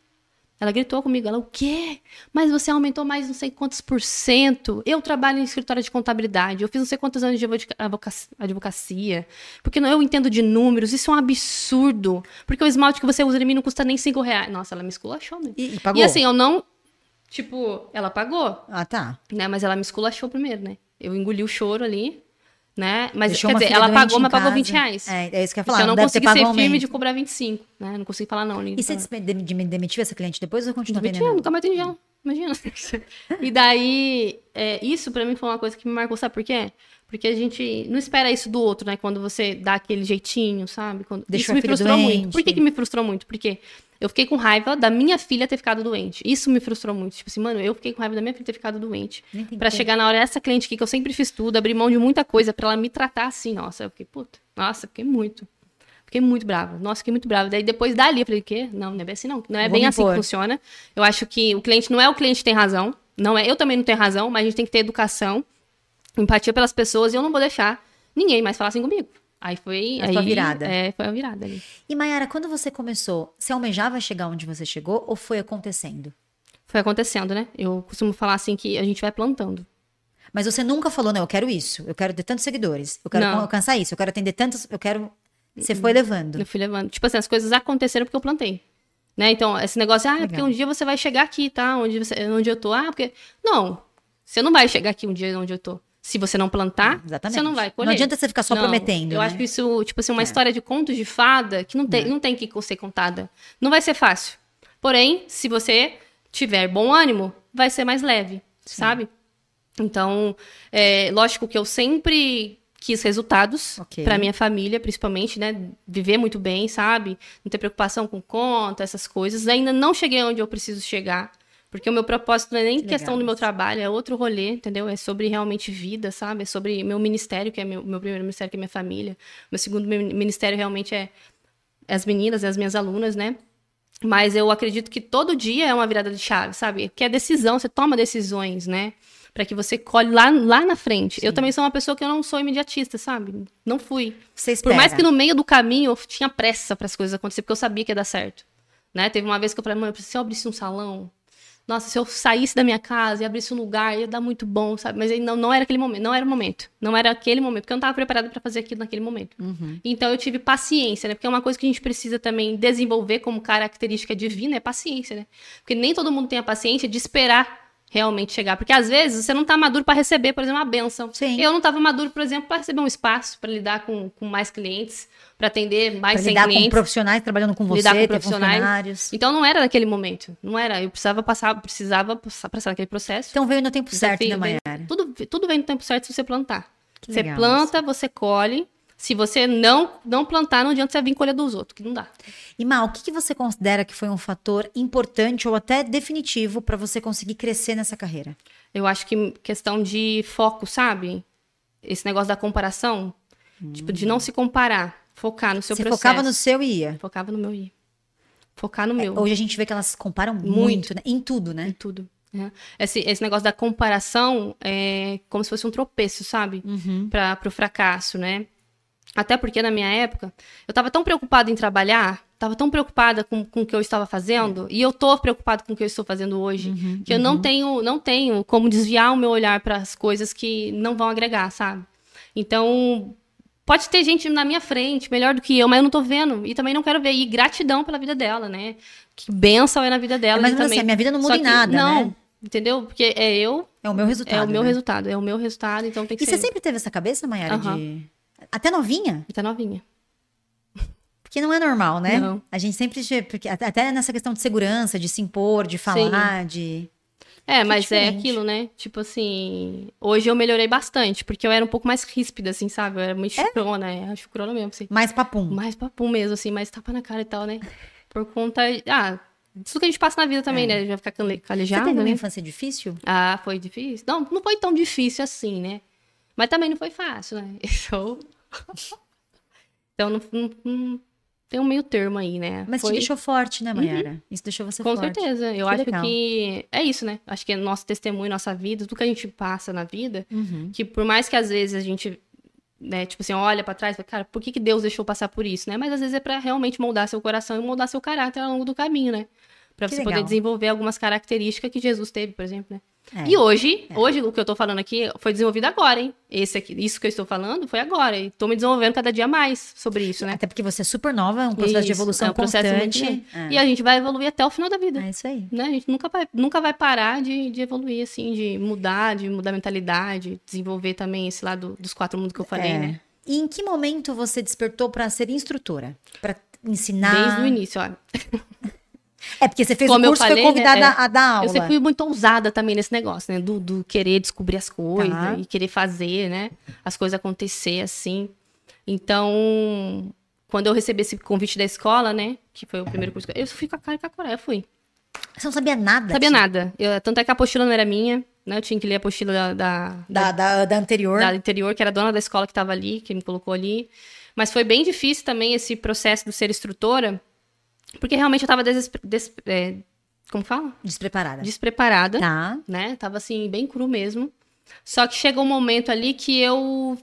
Ela gritou comigo, ela, o quê? Mas você aumentou mais não sei quantos por cento. Eu trabalho em escritório de contabilidade, eu fiz não sei quantos anos de advoca- advocacia. Porque não, eu entendo de números, isso é um absurdo. Porque o esmalte que você usa em mim não custa nem 5 reais. Nossa, ela me esculachou, né? E, e pagou? E assim, eu não. Tipo, ela pagou, Ah, tá. né? Mas ela me esculachou primeiro, né? Eu engoli o choro ali, né? Mas Deixou quer dizer, ela pagou, mas pagou casa. 20 reais. É, é isso que eu ia falar. eu não consegui ser firme de cobrar 25, né? Não consegui falar não. E você Então- demitiu essa cliente depois ou continua Mentira, atendendo? nunca mais atendi ela. Imagina. e daí, é, isso pra mim foi uma coisa que me marcou, sabe por quê? Porque a gente não espera isso do outro, né? Quando você dá aquele jeitinho, sabe? Quando... Deixou isso me frustrou doente. muito. Por que, que me frustrou muito? Porque eu fiquei com raiva da minha filha ter ficado doente. Isso me frustrou muito. Tipo assim, mano, eu fiquei com raiva da minha filha ter ficado doente. Como. chegar na hora, essa cliente aqui, que eu sempre fiz tudo, abri mão de muita coisa pra ela me tratar assim. Nossa, eu fiquei, puta. Nossa, fiquei muito. Fiquei muito brava. Nossa, fiquei muito brava. Daí depois dali eu falei, o quê? Não, não é bem assim, não. Não é Vou bem assim que funciona. Eu acho que o cliente não é o cliente que tem razão. Não é, eu também não tenho razão, mas a gente tem que ter educação, empatia pelas pessoas, e eu não vou deixar ninguém mais falar assim comigo. Aí foi. A aí, tua virada. É, foi a virada ali. E Mayara, quando você começou, você almejava chegar onde você chegou ou foi acontecendo? Foi acontecendo, né? Eu costumo falar assim que a gente vai plantando. Mas você nunca falou, não, eu quero isso, eu quero ter tantos seguidores, eu quero Não. alcançar isso, eu quero atender tantos, eu quero. Você foi levando. Eu fui levando. Tipo assim, as coisas aconteceram porque eu plantei. Né? Então, esse negócio, ah, é porque Legal. um dia você vai chegar aqui, tá? Onde, você, onde eu tô. Ah, porque. Não. Você não vai chegar aqui um dia onde eu tô. Se você não plantar, Exatamente. você não vai colher. Não adianta você ficar só Não, prometendo. Eu né? acho que isso, tipo assim, uma É. história de contos de fada que não tem, não tem que ser contada. Não vai ser fácil. Porém, se você tiver bom ânimo, vai ser mais leve, sabe? Então, é, lógico que eu sempre quis resultados Ok. pra minha família, principalmente, né? Viver muito bem, sabe? Não ter preocupação com conta, essas coisas. Ainda não cheguei onde eu preciso chegar. Porque o meu propósito não é nem Que questão legal do meu trabalho, é outro rolê, entendeu? É sobre realmente vida, sabe? É sobre meu ministério, que é meu, meu primeiro ministério, que é minha família. Meu segundo mi- ministério realmente é as meninas, é as minhas alunas, né? Mas eu acredito que todo dia é uma virada de chave, sabe? Que é decisão, você toma decisões, né? para que você colhe lá, lá na frente. Eu também sou uma pessoa que eu não sou imediatista, sabe? Não fui. Por mais que no meio do caminho eu tinha pressa para as coisas acontecerem, porque eu sabia que ia dar certo. Né? Teve uma vez que eu falei, mãe, eu abrisse um salão, nossa, se eu saísse da minha casa e abrisse um lugar, ia dar muito bom, sabe? Mas não, não era aquele momento, não era o momento. Não era aquele momento, porque eu não estava preparada para fazer aquilo naquele momento. Uhum. Então eu tive paciência, né? Porque é uma coisa que a gente precisa também desenvolver como característica divina, é paciência, né? Porque nem todo mundo tem a paciência de esperar realmente chegar. Porque às vezes você não está maduro para receber, por exemplo, uma benção. Sim. Eu não estava maduro, por exemplo, para receber um espaço, para lidar com, com mais clientes, para atender mais Pra 100 lidar com clientes. profissionais trabalhando com você, lidar com profissionais. funcionários. Então não era naquele momento, não era. Eu precisava passar, precisava passar, passar naquele processo. Então veio no tempo certo, né, Mayara? Tudo, tudo vem no tempo certo se você plantar. Que você legal planta, você colhe. Se você não não plantar, não adianta você vir colher dos outros, que não dá. E Mal, o que, que você considera que foi um fator importante ou até definitivo para você conseguir crescer nessa carreira? Eu acho que questão de foco, sabe? Esse negócio da comparação, tipo, de não se comparar, focar no seu você processo. focava no seu e ia. Focava no meu ir. Focar no meu. Hoje a gente vê que elas comparam muito, Muito. né? Em tudo, né? Em tudo. né? Esse, esse negócio da comparação é como se fosse um tropeço, sabe? Uhum. Para pro fracasso, né? Até porque na minha época, eu tava tão preocupada em trabalhar, tava tão preocupada com, com o que eu estava fazendo, e eu tô preocupada com o que eu estou fazendo hoje, Uhum, que eu não tenho, não tenho como desviar o meu olhar para as coisas que não vão agregar, sabe? Então, pode ter gente na minha frente, melhor do que eu, mas eu não tô vendo, e também não quero ver. E gratidão pela vida dela, né? Que benção é na vida dela. Mas e assim, também... a minha vida não muda Só em que- nada, Não, né? entendeu? Porque é eu, É o meu resultado. é o meu né? resultado, é o meu resultado, então tem que E ser. você sempre teve essa cabeça, Mayara, Aham. de... Até novinha? Tá novinha. Porque não é normal, né? Não. A gente sempre... Porque até- até nessa questão de segurança, de se impor, de falar, de... É, mas é diferente. aquilo, né? Tipo assim, hoje eu melhorei bastante, porque eu era um pouco mais ríspida, assim, sabe? Eu era muito chucrona, é, chucrona mesmo, assim. Mais papum. Mais papum mesmo, assim, mais tapa na cara e tal, né? Por conta, ah, disso que a gente passa na vida também, né? Já ficar cale- Você teve uma né? infância difícil? Ah, foi difícil? Não, não foi tão difícil assim, né? Mas também não foi fácil, né? Então, então não, não- não- tem um meio termo aí, né? Mas foi... te deixou forte, né, Mayara? Isso deixou você Com forte. certeza. Eu Que acho legal. que é isso, né? Acho que é nosso testemunho, nossa vida, tudo que a gente passa na vida, Uhum. que por mais que às vezes a gente, né, tipo assim, olha pra trás, e fala, cara, por que, que Deus deixou passar por isso, né? Mas às vezes é pra realmente moldar seu coração e moldar seu caráter ao longo do caminho, né? Pra Que você legal. poder desenvolver algumas características que Jesus teve, por exemplo, né? É. E hoje, hoje o que eu tô falando aqui foi desenvolvido agora, hein? Esse aqui, isso que eu estou falando foi agora. E tô me desenvolvendo cada dia mais sobre isso, né? Até porque você é super nova, é um processo de Isso, evolução é um processo constante. muito- É. E a gente vai evoluir até o final da vida É isso aí. né? A gente nunca vai, nunca vai parar de, de evoluir, assim, de mudar, de mudar a mentalidade, desenvolver também esse lado dos quatro mundos que eu falei, É. né? E em que momento você despertou para ser instrutora? Para ensinar? Desde o início, ó. É porque você fez Como o curso e foi convidada né, é. a dar aula. Eu sempre fui muito ousada também nesse negócio, né? Do, do querer descobrir as coisas Tá. e querer fazer, né? As coisas acontecer assim. Então, quando eu recebi esse convite da escola, né? Que foi o primeiro curso, que eu fui com a cara e com a eu fui. Você não sabia nada? Sabia tia? nada. Eu- tanto é que a apostila não era minha, né? Eu tinha que ler a apostila da, da, Da, da, da anterior. da interior, que era a dona da escola que estava ali, que me colocou ali. Mas foi bem difícil também esse processo de ser instrutora, porque realmente eu estava como fala? Despreparada. Despreparada, Tá. né? Tava assim, bem cru mesmo. Só que chegou um momento ali que eu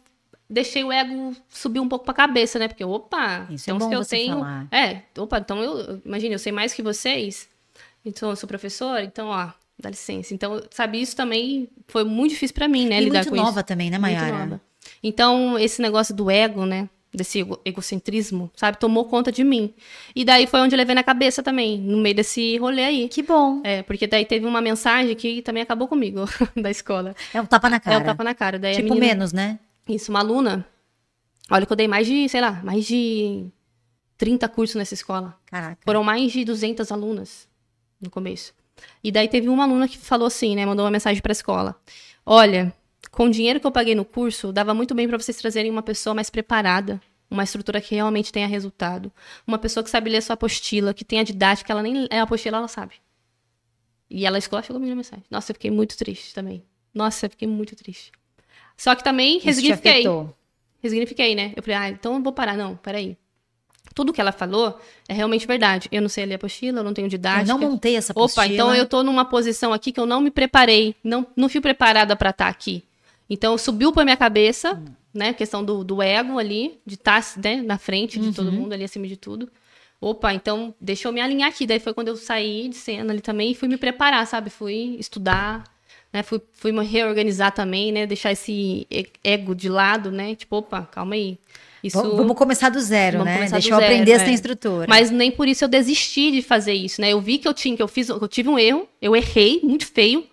deixei o ego subir um pouco pra cabeça, né? Porque, opa, Isso é então bom se eu tenho. falar. É, opa, então eu. Imagina, eu sei mais que vocês. Então eu sou professora, então, ó, dá licença. Então, sabe, isso também foi muito difícil pra mim, né? e lidar muito com nova isso. também, né, Muito Mayara? nova. Então, esse negócio do ego, né? Desse ego- egocentrismo, sabe? Tomou conta de mim. E daí foi onde eu levei na cabeça também, no meio desse rolê aí. Que bom. É, porque daí teve uma mensagem que também acabou comigo, da escola. É um tapa na cara. É o tapa na cara. Daí Tipo menina- menos, né? Isso, uma aluna. Olha que eu dei mais de, sei lá, mais de 30 cursos nessa escola. Caraca. Foram mais de 200 alunas no começo. E daí teve uma aluna que falou assim, né? Mandou uma mensagem pra escola. Olha, com o dinheiro que eu paguei no curso, dava muito bem pra vocês trazerem uma pessoa mais preparada. Uma estrutura que realmente tenha resultado. Uma pessoa que sabe ler sua apostila, que tenha didática, ela nem é a apostila, ela sabe. E ela escola chegou a minha mensagem. Nossa, eu fiquei muito triste também. Nossa, eu fiquei muito triste. Só que também Isso resignifiquei. Resignifiquei, né? Eu falei, ah, então eu vou parar. Não, peraí. tudo que ela falou é realmente verdade. Eu não sei ler apostila, eu não tenho didática. Eu não montei essa apostila. Opa, então eu tô numa posição aqui que eu não me preparei, não, não fui preparada para estar tá aqui. Então subiu para minha cabeça, hum. né, a questão do, do ego ali, de estar tá, né, na frente de uhum. todo mundo ali acima de tudo. Opa, então deixa eu me alinhar aqui. Daí foi quando eu saí de cena ali também e fui me preparar, sabe? Fui estudar, né? Fui, fui me reorganizar também, né? Deixar esse ego de lado, né? Tipo, opa, calma aí. Isso... Vamos começar do zero, né? Deixa eu zero, aprender é. essa instrutora. Mas nem por isso eu desisti de fazer isso, né? Eu vi que eu tinha, que eu fiz, eu tive um erro, eu errei muito feio,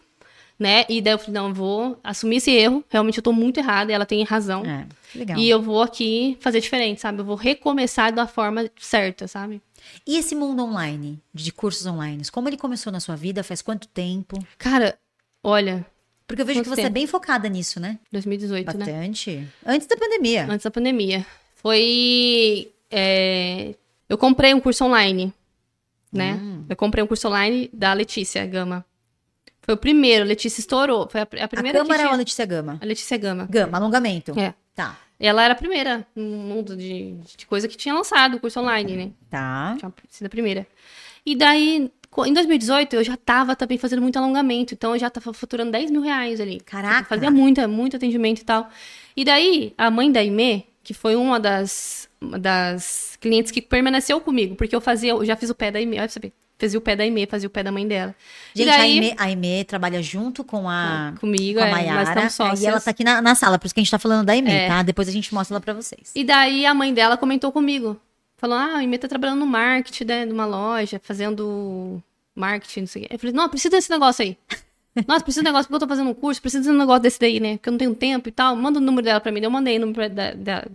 né? E daí eu falei, não, eu vou assumir esse erro. Realmente eu tô muito errada e ela tem razão. É, legal. E eu vou aqui fazer diferente, sabe? Eu vou recomeçar da forma certa, sabe? E esse mundo online, de cursos online, como ele começou na sua vida? Faz quanto tempo? Cara, olha. Porque eu vejo que você é tempo? é bem focada nisso, né? 2018, Bastante. né? Bastante. Antes da pandemia. Antes da pandemia. Foi. É... Eu comprei um curso online, né? Hum. Eu comprei um curso online da Letícia Gama. Foi o primeiro, a Letícia estourou. Foi a, a primeira. A Câmara ou a Letícia Gama? A Letícia Gama. Gama, alongamento. É. Tá. Ela era a primeira no mundo de, de coisa que tinha lançado o curso online, né? Tá. Tinha sido a primeira. E daí, em 2018, eu já tava também fazendo muito alongamento. Então, eu já tava faturando 10 mil reais ali. Caraca! Fazia muito, muito atendimento e tal. E daí, a mãe da Ime, que foi uma das, das clientes que permaneceu comigo, porque eu fazia, eu já fiz o pé da Ime, olha pra saber fazia o pé da Aimee, fazia o pé da mãe dela. Gente, daí, a, Aimee, a Aimee trabalha junto com a comigo, com a é, Mayara, e ela tá aqui na, na, sala, por isso que a gente tá falando da Aimee, é. tá? Depois a gente mostra ela pra vocês. E daí a mãe dela comentou comigo. Falou, ah, a Aimee tá trabalhando no marketing, né, numa loja, fazendo marketing, não sei o quê. Eu falei, não, precisa desse negócio aí. Nossa, preciso de um negócio, porque eu tô fazendo um curso, preciso de um negócio desse daí, né? Porque eu não tenho tempo e tal. Manda o número dela pra mim. Eu mandei o número da, da,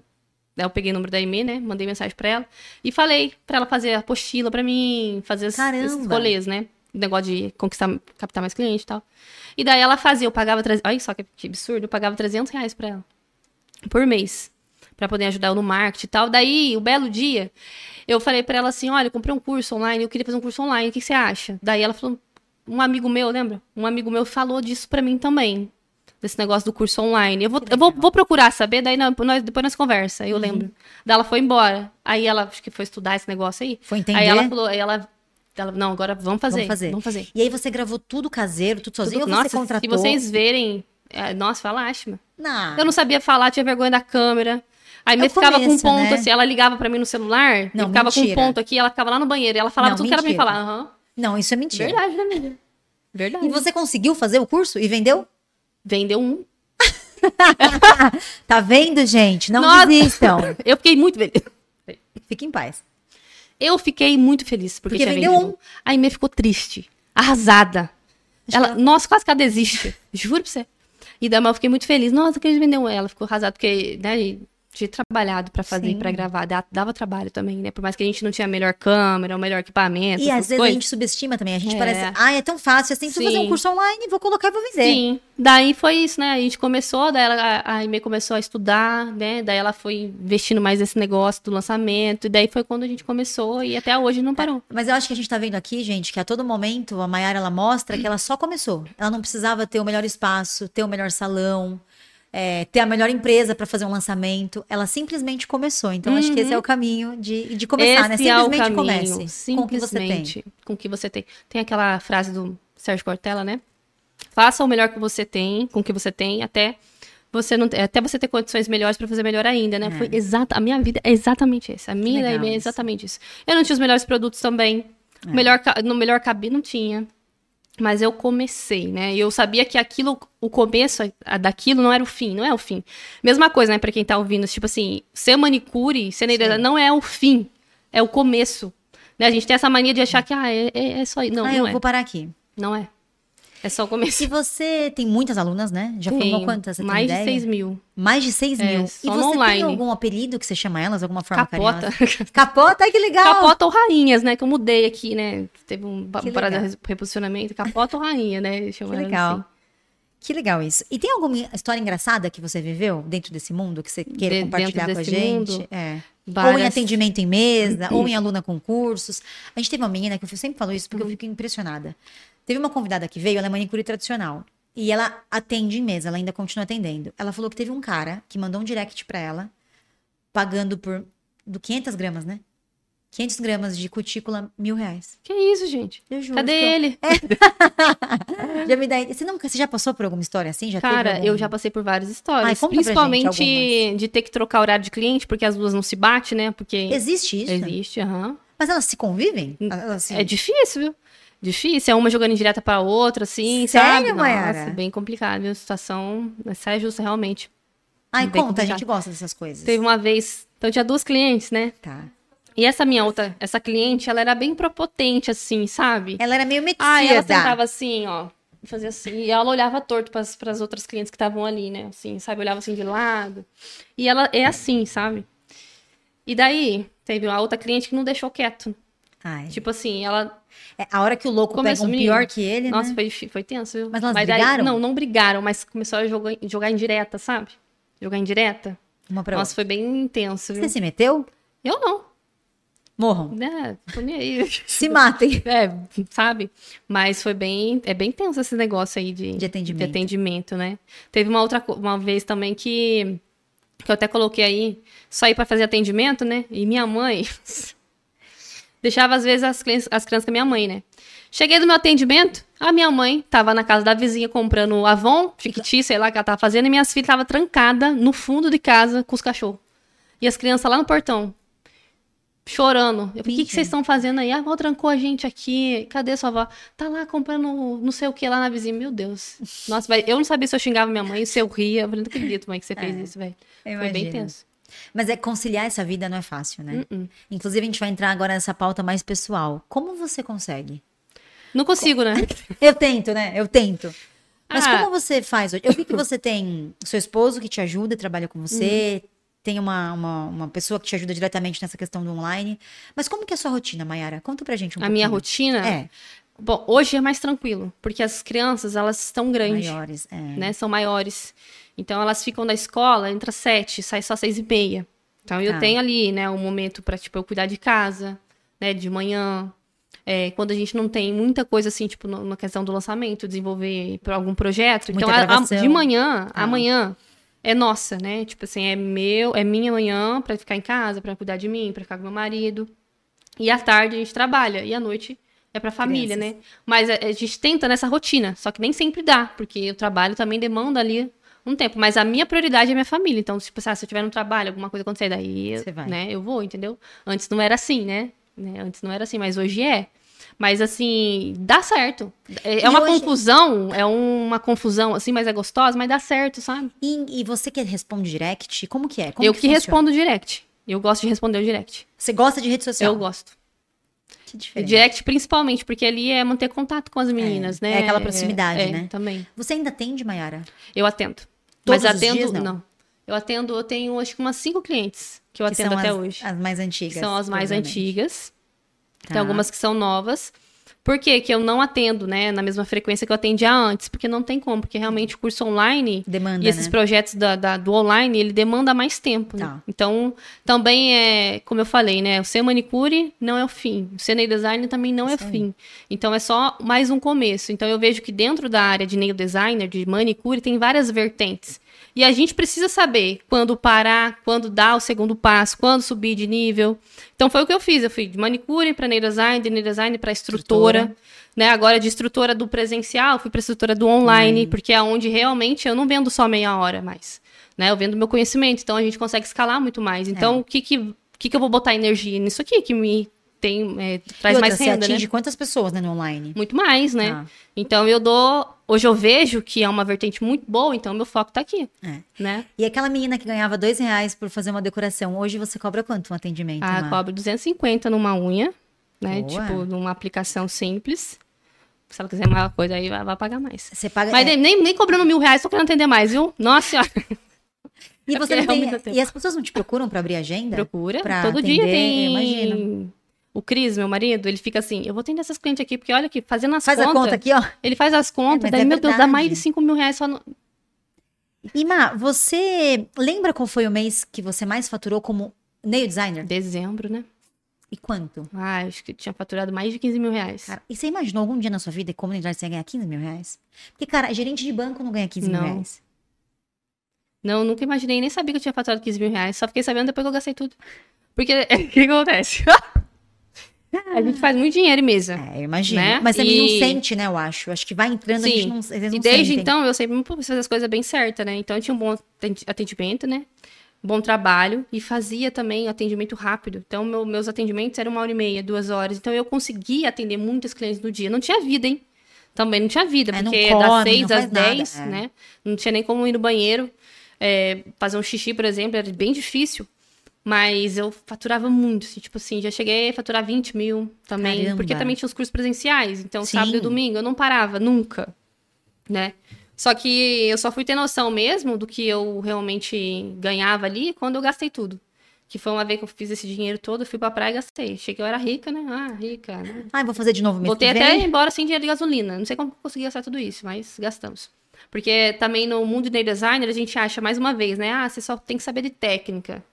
eu peguei o número da Aimee, né? Mandei mensagem pra ela. E falei pra ela fazer a apostila pra mim, fazer Caramba. esses rolês, né? Negócio de conquistar, captar mais cliente e tal. E daí ela fazia, eu pagava... Olha só que, absurdo, eu pagava 300 reais pra ela. Por mês. Pra poder ajudar eu no marketing e tal. Daí, o belo dia, eu falei pra ela assim, olha, eu comprei um curso online, eu queria fazer um curso online, o que, que você acha? Daí ela falou, um amigo meu, lembra? Um amigo meu falou disso pra mim também desse negócio do curso online. Eu vou, eu vou, vou procurar saber, daí nós, depois nós conversa, eu uhum. lembro. Daí ela foi embora. Aí ela, acho que foi estudar esse negócio aí. Foi entender. Aí ela falou, aí ela, ela não, agora vamos fazer, vamos fazer. Vamos fazer. E aí você gravou tudo caseiro, tudo sozinho, tudo, ou nossa, você contratou? se vocês verem, é, nossa, fala lástima. Não. Eu não sabia falar, tinha vergonha da câmera. Aí é ficava começo, com um ponto né? assim, ela ligava para mim no celular, não, ficava mentira. com um ponto aqui, ela ficava lá no banheiro, e ela falava não, tudo mentira. que pra mim falar. Uhum. Não, isso é mentira. Verdade, né, amiga? Verdade. E você conseguiu fazer o curso e vendeu? Vendeu um. tá vendo, gente? Não Nossa. desistam. Eu fiquei muito feliz. Fique em paz. Eu fiquei muito feliz porque, porque vendeu vendido. um. A Aimee ficou triste, arrasada. ela, nossa, quase que ela desiste. Juro pra você. E daí eu fiquei muito feliz. Nossa, que eles vendeu ela. Ficou arrasada, porque, né, de trabalhado para fazer, para gravar, dava trabalho também, né? Por mais que a gente não tinha a melhor câmera, o melhor equipamento. E às vezes coisas. a gente subestima também. A gente é. parece, ah, é tão fácil assim, preciso fazer um curso online, vou colocar e vou vender. Sim. Daí foi isso, né? A gente começou, daí ela, a Aimee começou a estudar, né? Daí ela foi investindo mais nesse negócio do lançamento. E daí foi quando a gente começou e até hoje não parou. É, mas eu acho que a gente tá vendo aqui, gente, que a todo momento a Mayara ela mostra que ela só começou. Ela não precisava ter o melhor espaço, ter o melhor salão é, ter a melhor empresa para fazer um lançamento. Ela simplesmente começou. Então, uhum. acho que esse é o caminho de, de começar, esse né? Simplesmente é o comece simplesmente com o que você tem. Com o que você tem. Tem aquela frase do Sérgio Cortella, né? Faça o melhor que você tem, com o que você tem, até você não até você ter condições melhores para fazer melhor ainda, né? É. Foi exata, a minha vida é exatamente essa. A minha é exatamente isso. Eu não tinha os melhores produtos também. É. Melhor, no melhor cabine não tinha. Mas eu comecei, né? E eu sabia que aquilo, o começo daquilo não era o fim, não é o fim. Mesma coisa, né, pra quem tá ouvindo, tipo assim, ser manicure, ser neira, não é o fim, é o começo. Né? A gente tem essa mania de achar que, ah, é, é, é só isso. Não, ah, não eu é. vou parar aqui. Não é. É só o começo. E você tem muitas alunas, né? Já Tenho. formou quantas? Você mais de 6 mil. Mais de 6 é, mil. Só e você online. tem algum apelido que você chama elas? Alguma forma Capota. carinhosa? Capota, que legal. Capota ou rainhas, né? Que eu mudei aqui, né? Teve um parada de reposicionamento. Capota ou rainha, né? Chama que legal. Assim. Que legal isso. E tem alguma história engraçada que você viveu dentro desse mundo que você queira de, compartilhar com a gente? Mundo, é. Várias... Ou em atendimento em mesa, ou em aluna com cursos. A gente teve uma menina que eu sempre falo isso porque eu fico impressionada. Teve uma convidada que veio, ela é manicure tradicional. E ela atende em mesa, ela ainda continua atendendo. Ela falou que teve um cara que mandou um direct pra ela, pagando por do 500 gramas, né? 500 gramas de cutícula, mil reais. Que isso, gente? Eu juro. Cadê eu- ele? Já me dá... você, não, você já passou por alguma história assim? Já Cara, algum- eu já passei por várias histórias. Ai, principalmente de ter que trocar horário de cliente, porque as duas não se batem, né? Porque Existe isso? existe, aham. Mas elas se convivem? Elas se- É difícil, viu? Difícil, é uma jogando indireta pra outra, assim, Sério, sabe? Mayara? Nossa, bem complicado, viu? A situação, essa é justa, realmente. Ai, bem conta, a complicado. gente gosta dessas coisas. Teve uma vez, então tinha duas clientes, né? Tá. E essa minha outra, essa cliente, ela era bem propotente, assim, sabe? Ela era meio metida. Ah, ela sentava assim, ó, fazia assim, e ela olhava torto para as outras clientes que estavam ali, né? Assim, sabe? Olhava assim de lado. E ela é assim, sabe? E daí, teve uma outra cliente que não deixou quieto. Ai, Tipo assim, ela. é, a hora que o louco Começou, pega um pior que ele, Nossa, né? foi, foi tenso, viu? Mas elas daí- brigaram? não, não brigaram, mas começou a jogar, jogar indireta, sabe? Jogar indireta. Uma pra Nossa, outra. foi bem intenso, viu? Você se meteu? Eu não. Morram. Né? Tô nem aí. Se matem. É, sabe? Mas foi bem, é bem tenso esse negócio aí de, De atendimento. atendimento, né? Teve uma outra uma vez também que que eu até coloquei aí, só ir para fazer atendimento, né? E minha mãe deixava às vezes as crianças, as crianças com a minha mãe, né? Cheguei do meu atendimento, a minha mãe tava na casa da vizinha comprando Avon, Chiquiti, sei lá o que ela tava fazendo, e minhas filhas estavam trancadas no fundo de casa com os cachorros. E as crianças lá no portão, chorando. Eu falei, o que, vocês estão fazendo aí? A avó trancou a gente aqui. Cadê sua avó? Tá lá comprando não sei o que lá na vizinha. Meu Deus. Nossa, velho, eu não sabia se eu xingava minha mãe, se eu ria. Eu falei, não acredito, mãe, que você fez É, isso, velho. Foi bem imagino. tenso. Mas é conciliar essa vida não é fácil, né? Uh-uh. Inclusive, a gente vai entrar agora nessa pauta mais pessoal. Como você consegue? Não consigo, né? Eu tento, né? Eu tento. Mas Ah. como você faz hoje? Eu vi que você tem seu esposo que te ajuda, trabalha com você, Uhum. tem uma, uma, uma pessoa que te ajuda diretamente nessa questão do online. Mas como que é a sua rotina, Mayara? Conta pra gente um A minha pouquinho. rotina. É, Bom, hoje é mais tranquilo, porque as crianças, elas estão grandes, maiores. É. né? São maiores. Então, elas ficam da escola, entra sete, sai só seis e meia. Então, eu Tá. tenho ali, né, um momento para tipo, eu cuidar de casa, né, de manhã. É, quando a gente não tem muita coisa assim, tipo, no- na questão do lançamento, desenvolver algum projeto. Muita então, a- de manhã, Tá. amanhã é nossa, né? Tipo assim, é meu, é minha manhã para ficar em casa, para cuidar de mim, para ficar com meu marido. E à tarde a gente trabalha e à noite é pra família, Crianças. né? Mas a, a gente tenta nessa rotina, só que nem sempre dá, porque o trabalho também demanda ali um tempo. Mas a minha prioridade é minha família. Então, tipo, assim, ah, se eu tiver no trabalho, alguma coisa acontecer, daí, né, eu vou, entendeu? Antes não era assim, né? Né? Antes não era assim, mas hoje é. Mas assim, dá certo. É, E é uma hoje- confusão, é uma confusão assim, mas é gostosa, mas dá certo, sabe? E, e você que responde direct, como que é? Como eu que, funciona? respondo direct. Eu gosto de responder o direct. Você gosta de rede social? Eu gosto. Que diferente. direct, principalmente, porque ali é manter contato com as meninas, é né? aquela proximidade, é, né? Também. Você ainda atende, Mayara? Eu atendo. Todos Mas os atendo. dias, não? Eu atendo, eu tenho acho que umas cinco clientes que eu Que atendo até as, hoje. As mais antigas. são as mais antigas. Tá. Tem algumas que são novas. Por que que eu não atendo, né, na mesma frequência que eu atendia antes? Porque não tem como, porque realmente o curso online Demanda, e esses né? projetos da, da- do online, ele demanda mais tempo, né? Tá. Então, também é, como eu falei, né, o ser manicure não é o fim, o ser nail designer também não é o Isso fim. Então, é só mais um começo. Então, eu vejo que dentro da área de nail designer, de manicure, tem várias vertentes. E a gente precisa saber quando parar, quando dar o segundo passo, quando subir de nível. Então foi o que eu fiz. Eu fui de manicure para design, de design para instrutora. Instrutora. Né? Agora de instrutora do presencial, fui para instrutora do online, porque é onde realmente eu não vendo só meia hora mais. Né? Eu vendo meu conhecimento, então a gente consegue escalar muito mais. É. Então, o que, que, que, que eu vou botar energia nisso aqui que me tem, é, traz outra, mais você renda, né? atinge quantas pessoas né, no online? Muito mais, né? Tá. Então eu dou. Hoje eu vejo que é uma vertente muito boa, então meu foco tá aqui. É. Né? E aquela menina que ganhava dois reais por fazer uma decoração, hoje você cobra quanto um atendimento? Ah, Mar? cobra 250 numa unha, né? Boa. Tipo, numa aplicação simples. Se ela quiser mais coisa aí, vai, vai pagar mais. Você paga. Mas é, nem, nem cobrando mil reais, tô querendo atender mais, viu? Nossa senhora. e você é tem. E as pessoas não te procuram pra abrir agenda? Procura. Pra Todo dia atender, tem. imagino. O Cris, meu marido, ele fica assim: eu vou atender essas clientes aqui, porque olha aqui, fazendo as Faz contas. a conta aqui, ó. Ele faz as contas, mas daí, é meu Deus, dá mais de 5 mil reais só no. Ima, você lembra qual foi o mês que você mais faturou como nail designer? Dezembro, né? E quanto? Ah, acho que tinha faturado mais de 15 mil reais. Cara, e você imaginou algum dia na sua vida como nail designer você ia ganhar 15 mil reais? Porque, cara, gerente de banco não ganha 15 mil Não. reais. Não, nunca imaginei, nem sabia que eu tinha faturado 15 mil reais. Só fiquei sabendo depois que eu gastei tudo. Porque, o que acontece? A gente faz muito dinheiro em mesa. É, eu imagino. Né? Mas também E- não sente, né, eu acho. Acho que vai entrando, a gente Sim. não, às vezes E não desde sentem. então, eu sempre fiz as coisas bem certas, né? Então, eu tinha um bom atendi- atendimento, né? Bom trabalho. E fazia também atendimento rápido. Então, meu- meus atendimentos eram uma hora e meia, duas horas. Então, eu conseguia atender muitos clientes no dia. Não tinha vida, hein? Também não tinha vida, É, não porque come, das seis não às faz nada, dez, é. né? Não tinha nem como ir no banheiro. é, fazer um xixi, por exemplo, era bem difícil. Mas eu faturava muito, assim, tipo assim, já cheguei a faturar 20 mil também. Caramba. Porque também tinha os cursos presenciais. Então, Sim. sábado e domingo, eu não parava, nunca. Né? Só que eu só fui ter noção mesmo do que eu realmente ganhava ali quando eu gastei tudo. Que foi uma vez que eu fiz esse dinheiro todo, eu fui pra praia e gastei. Cheguei, eu era rica, né? Ah, rica, né? Ai, vou fazer de novo Voltei que até embora sem dinheiro de gasolina. Não sei como consegui gastar tudo isso, mas gastamos. Porque também no mundo de designer a gente acha mais uma vez, né? Ah, você só tem que saber de técnica.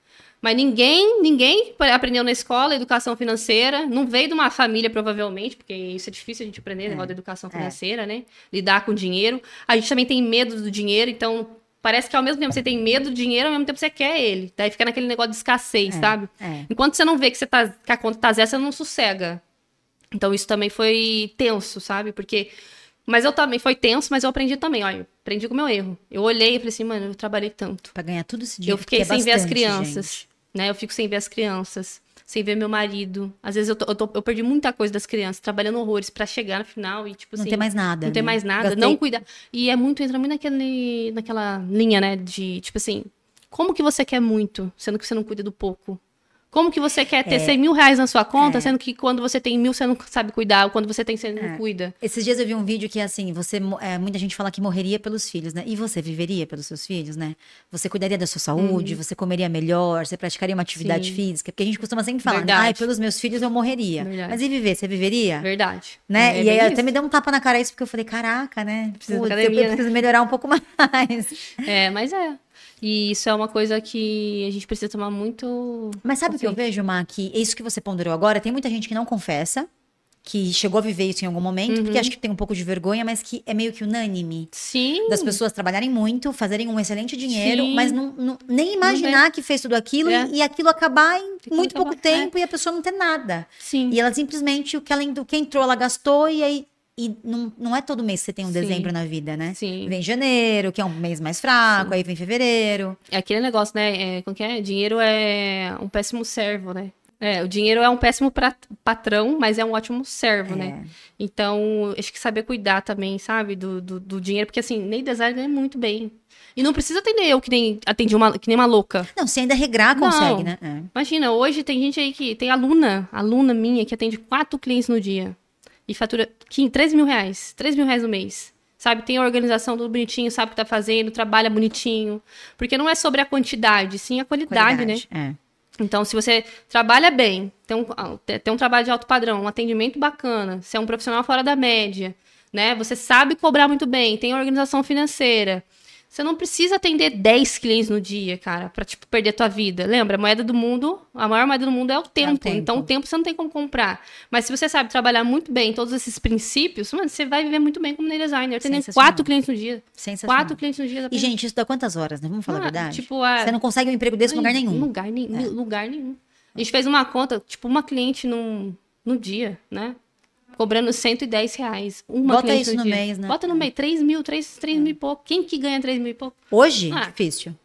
Mas ninguém, ninguém aprendeu na escola educação financeira, não veio de uma família provavelmente, porque isso é difícil a gente aprender, negócio da educação financeira, né? Lidar com dinheiro. A gente também tem medo do dinheiro, então parece que ao mesmo tempo você tem medo do dinheiro, ao mesmo tempo você quer ele. Daí fica naquele negócio de escassez, sabe? é. Enquanto você não vê que, você tá, que a conta tá zero, você não sossega. Então isso também foi tenso, sabe? Porque. Mas eu também foi tenso, mas eu aprendi também. Olha, aprendi com o meu erro. Eu olhei e falei assim, mano, eu trabalhei tanto. Pra ganhar tudo esse dinheiro. Eu fiquei que é sem ver as bastante, crianças. gente. Né? Eu fico sem ver as crianças, sem ver meu marido. Às vezes eu, tô- eu, tô- eu perdi muita coisa das crianças, trabalhando horrores pra chegar no final e, tipo Não assim. tem mais nada. Não tem né? mais nada, Gastei- não cuidar. E é muito, entra muito naquele, naquela linha, né? De, tipo assim, como que você quer muito, sendo que você não cuida do pouco? Como que você quer ter 100 mil reais na sua conta, É. sendo que quando você tem mil você não sabe cuidar, ou quando você tem 100 não cuida? Esses dias eu vi um vídeo que, assim, você. é, muita gente fala que morreria pelos filhos, né? E você viveria pelos seus filhos, né? Você cuidaria da sua saúde, você comeria melhor, você praticaria uma atividade Sim. física. Porque a gente costuma sempre falar, Verdade. ai, pelos meus filhos eu morreria. Verdade. Mas e viver? Você viveria? Verdade. Né? É e aí bem até me deu um tapa na cara isso, porque eu falei, caraca, né? Eu- academia, eu né? preciso melhorar um pouco mais. É, mas é. E isso é uma coisa que a gente precisa tomar muito. Mas sabe o que eu vejo, Má? Que isso que você ponderou agora, tem muita gente que não confessa, que chegou a viver isso em algum momento, Uhum. porque acha que tem um pouco de vergonha, mas que é meio que unânime. Sim. Das pessoas trabalharem muito, fazerem um excelente dinheiro, Sim. mas não, não- nem imaginar que fez tudo aquilo É. e, e aquilo acabar em Aquilo muito pouco acabar, é. tempo e a pessoa não ter nada. Sim. E ela simplesmente, o que, ela, o que entrou, ela gastou e aí. E não, não é todo mês que você tem um Sim. dezembro na vida, né? Sim. Vem janeiro, que é um mês mais fraco, aí vem fevereiro. É aquele negócio, né? É, como que é? Dinheiro é um péssimo servo, né? É, o dinheiro é um péssimo pra- patrão, mas é um ótimo servo, né? Então, acho que saber cuidar também, sabe? Do, do, do dinheiro, porque assim, nem design ganha muito bem. E não precisa atender eu que nem atendi uma, que nem uma louca. Não, se ainda regrar, consegue, Não. né? É. Imagina, hoje tem gente aí que tem aluna, aluna minha, que atende quatro clientes no dia. E fatura 15, 3 mil reais. 3 mil reais no mês. Sabe, tem a organização tudo bonitinho, sabe o que tá fazendo, trabalha bonitinho. Porque não é sobre a quantidade, sim a qualidade, né? É. Então, se você trabalha bem, tem um, tem um trabalho de alto padrão, um atendimento bacana, você é um profissional fora da média, né? Você sabe cobrar muito bem, tem organização financeira. Você não precisa atender 10 clientes no dia, cara, pra, tipo, perder tua vida. Lembra? A moeda do mundo, a maior moeda do mundo é o tempo. tempo. Então, o tempo você não tem como comprar. Mas se você sabe trabalhar muito bem todos esses princípios, mano, você vai viver muito bem como designer. Atendendo quatro clientes no dia. Sensacional. Quatro clientes no dia. E, gente, isso dá quantas horas, né? Vamos falar a Ah, verdade? Tipo, a... Você não consegue um emprego desse em lugar nenhum. Lugar, nem, lugar nenhum. A gente fez uma conta, tipo, uma cliente num, no dia, né? Cobrando 110 reais. Uma Bota isso no dia. mês, né? Bota no mês, 3 mil, 3, 3 mil e pouco. Quem que ganha 3 mil e pouco? Hoje, Ah. difícil.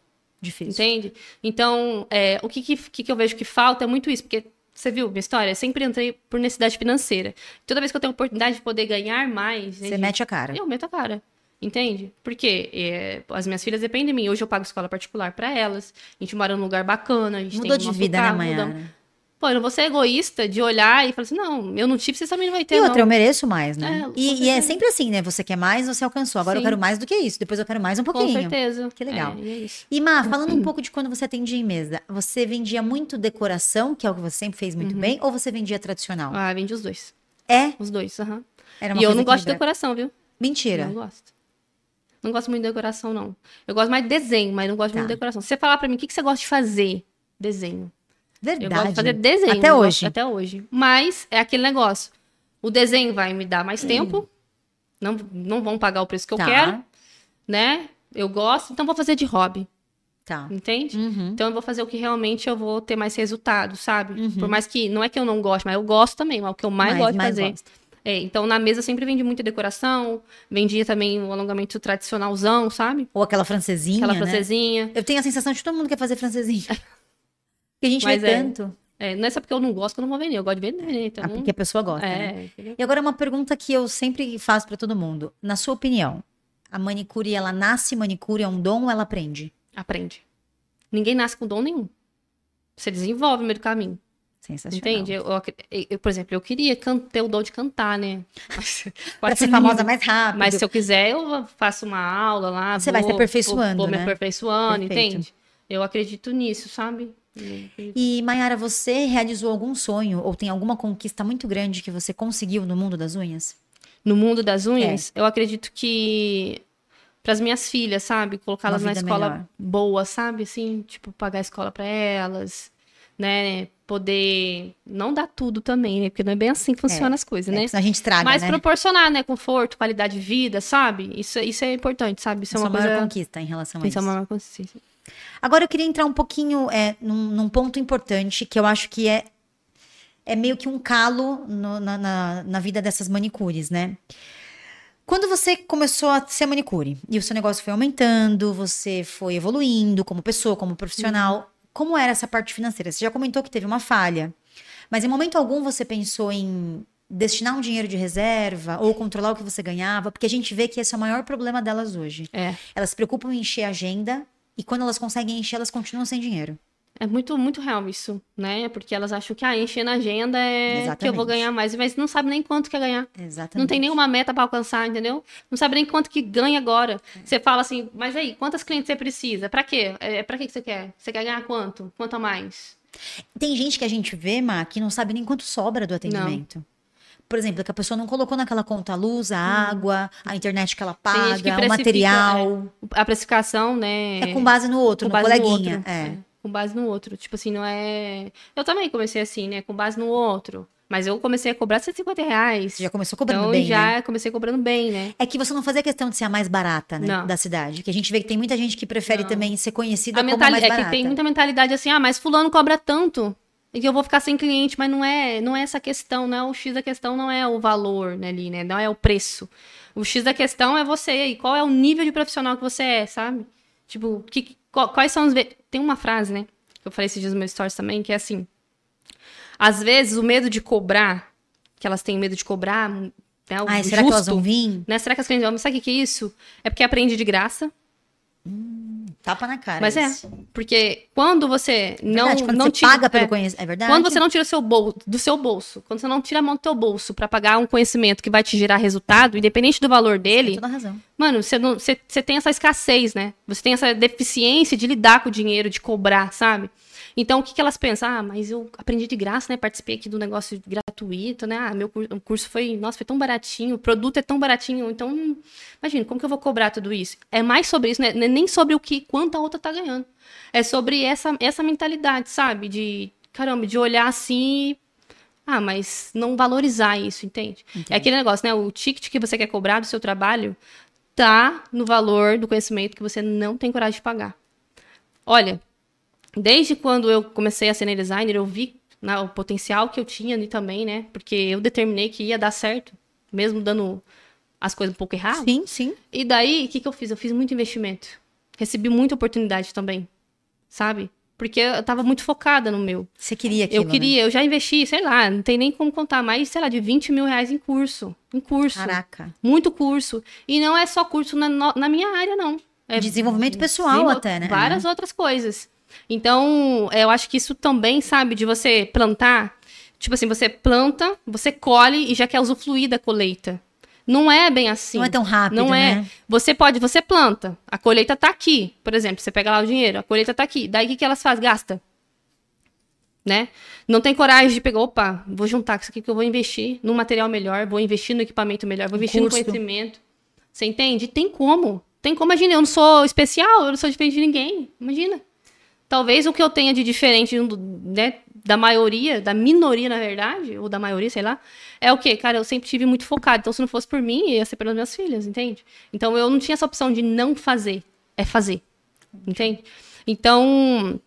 Difícil. Entende? Então, é, o que, que, que eu vejo que falta é muito isso, porque você viu minha história? Eu sempre entrei por necessidade financeira. Toda vez que eu tenho a oportunidade de poder ganhar mais, né, Você de- mete a cara. eu meto a cara. Entende? Porque é, as minhas filhas dependem de mim. Hoje eu pago escola particular pra elas. A gente mora num lugar bacana. A gente Mudou tem de vida, carro, né. Pô, eu não vou ser egoísta de olhar e falar assim, não, eu não tive, vocês também não vai ter, E outra, eu não. mereço mais, né? É, com e, e é sempre assim, né? Você quer mais, você alcançou. Agora eu Sim. quero mais do que isso. Depois eu quero mais um Com pouquinho. certeza. Que legal. É, e é isso. E, Má, falando um pouco de quando você atendia em mesa, você vendia muito decoração, que é o que você sempre fez muito bem, ou você vendia tradicional? Uhum. Ah, vende os dois. É? Os dois, aham. Era uma E eu não gosto de decoração, viu? Mentira. Não gosto. Não gosto muito de decoração, não. Eu gosto mais de desenho, mas não gosto Tá. muito de decoração. Se você falar pra mim, o que, que você gosta de fazer? Desenho. Verdade. Eu gosto de fazer desenho. Até eu gosto- hoje. Até hoje. Mas é aquele negócio. O desenho vai me dar mais tempo. Não, não vão pagar o preço que eu Tá. quero, né? Eu gosto, então vou fazer de hobby. Tá. Entende? Uhum. Então eu vou fazer o que realmente eu vou ter mais resultado, sabe? Uhum. Por mais que. Não é que eu não gosto, mas eu gosto também, mas o que eu mais, Mais- gosto de fazer. gosta. É, então na mesa eu sempre vendi muita decoração, vendia também o alongamento tradicionalzão, sabe? Ou aquela francesinha, Aquela né? francesinha. Eu tenho a sensação de que todo mundo quer fazer francesinha. Porque a gente Mas vê é. tanto. É, não é só porque eu não gosto que eu não vou vender, eu gosto de vender, né? Então, Ah, porque a pessoa gosta, né? é, entendeu? E agora uma pergunta que eu sempre faço pra todo mundo. Na sua opinião, a manicure, ela nasce manicure, é um dom ou ela aprende? aprende. Ninguém nasce com dom nenhum. Você desenvolve no meio do caminho. Sensacional. Entende? Eu, eu- eu, por exemplo, eu queria ter o dom de cantar, né? Mas, Pra ser famosa mais rápido. Mas se eu quiser, eu faço uma aula lá. Você vai se vou- aperfeiçoando, Vou, vou né? me aperfeiçoando, Perfeito. entende? Eu acredito nisso, sabe? E, Mayara, você realizou algum sonho ou tem alguma conquista muito grande que você conseguiu no mundo das unhas? No mundo das É. unhas, eu acredito que para as minhas filhas, sabe, colocá-las na escola melhor. boa, sabe, assim, tipo pagar a escola para elas, né, poder não dar tudo também, né, porque não é bem assim que funcionam as coisas, É, né? a gente estraga, Mas né? proporcionar, né, conforto, qualidade de vida, sabe? Isso, isso é importante, sabe? Isso é é uma coisa. conquista em relação a Isso isso. é uma maior consciência. Agora eu queria entrar um pouquinho é, num, num ponto importante que eu acho que é, é meio que um calo no- na, na, na vida dessas manicures, né? Quando você começou a ser manicure e o seu negócio foi aumentando, você foi evoluindo como pessoa, como profissional, como era essa parte financeira? Você já comentou que teve uma falha, mas em momento algum você pensou em destinar um dinheiro de reserva ou controlar o que você ganhava? Porque a gente vê que esse é o maior problema delas hoje. É. Elas se preocupam em encher a agenda e quando elas conseguem encher, elas continuam sem dinheiro. É muito, muito real isso, né? Porque elas acham que, ah, encher na agenda é que eu vou Exatamente. ganhar mais, mas não sabe nem quanto quer ganhar. Exatamente. Não tem nenhuma meta pra alcançar, entendeu? Não sabe nem quanto que ganha agora. Você fala assim, mas aí, quantas clientes você precisa? Pra quê? É, pra que que você quer? Você quer ganhar quanto? Quanto a mais? Tem gente que a gente vê, Má, que não sabe nem quanto sobra do atendimento. Por exemplo, que a pessoa não colocou naquela conta a luz, a água, a internet que ela gente que paga, o material. A precificação, né? É, com base no outro, com no base no coleguinha. outro. é. Com base no outro. Tipo assim, não é. Eu também comecei assim, né? Com base no outro. Mas eu comecei a cobrar 150 reais. Já começou cobrando então bem, já né? comecei cobrando bem, né? É que você não fazia questão de ser a mais barata, né? Não. Da cidade. Que a gente vê que tem muita gente que prefere Não. também ser conhecida A como a mais é barata. que tem muita mentalidade assim, ah, mas fulano cobra tanto. E que eu vou ficar sem cliente, mas não é, não é essa questão, não é o X da questão, não é o valor né, ali, né? Não é o preço. O X da questão é você e qual é o nível de profissional que você é, sabe? Tipo, que, quais são os. Tem uma frase, né? Que eu falei esses dias no meu stories também, que é assim. Às vezes o medo de cobrar, que elas têm medo de cobrar, né? Ai, justo, será que elas vão vir? né? Será que as clientes vão? Sabe o que é isso? É porque aprende de graça. Tapa na cara. Mas é, isso. porque quando você não, Verdade, quando não você tira, paga pelo é, conhecimento. É verdade? quando você não tira seu bol, do seu bolso, quando você não tira a mão do teu bolso pra pagar um conhecimento que vai te gerar resultado, independente do valor Tem dele, toda a razão. mano, você, não, você, você tem essa escassez, né? Você tem essa deficiência de lidar com o dinheiro, de cobrar, sabe? Então, o que, que elas pensam? Ah, mas eu aprendi de graça, né? Participei aqui do negócio gratuito, né? Ah, meu curso foi, nossa, foi tão baratinho, o produto é tão baratinho, então, imagina, como que eu vou cobrar tudo isso? É mais sobre isso, né? Não é nem sobre o que, quanto a outra tá ganhando. É sobre essa, essa mentalidade, sabe? De, caramba, de olhar assim ah, mas não valorizar isso, entende? É aquele negócio, né? O ticket que você quer cobrar do seu trabalho tá no valor do conhecimento que você não tem coragem de pagar. Olha, desde quando eu comecei a ser designer, eu vi né, o potencial que eu tinha ali também, né? Porque eu determinei que ia dar certo, mesmo dando as coisas um pouco erradas. Sim, sim. E daí, o que, que eu fiz? Eu fiz muito investimento. Recebi muita oportunidade também, sabe? Porque eu tava muito focada no meu. Você queria aquilo, Eu né? queria, eu já investi, sei lá, não tem nem como contar, mais, sei lá, de 20 mil reais em curso. Em curso. Caraca. Muito curso. E não é só curso na, na minha área, não. É Desenvolvimento pessoal desenvol- até, né? Várias outras coisas. Então, eu acho que isso também, sabe, de você plantar. Tipo assim, você planta, você colhe e já quer usufruir da colheita. Não é bem assim. Não é tão rápido, Não é. né? Você pode, você planta, a colheita tá aqui. Por exemplo, você pega lá o dinheiro, a colheita tá aqui. Daí o que, que elas fazem? Gasta. Né? Não tem coragem de pegar, opa, vou juntar com isso aqui que eu vou investir num material melhor, vou investir no equipamento melhor, vou investir no conhecimento. Você entende? Tem como. Tem como, imagina, eu não sou especial, eu não sou diferente de ninguém. Imagina. Talvez o que eu tenha de diferente né, da maioria, da minoria, na verdade, ou da maioria, sei lá, é o quê? Cara, eu sempre tive muito focado. Então, se não fosse por mim, ia ser pelas minhas filhas, entende? Então, eu não tinha essa opção de não fazer. É fazer. Entende? Então,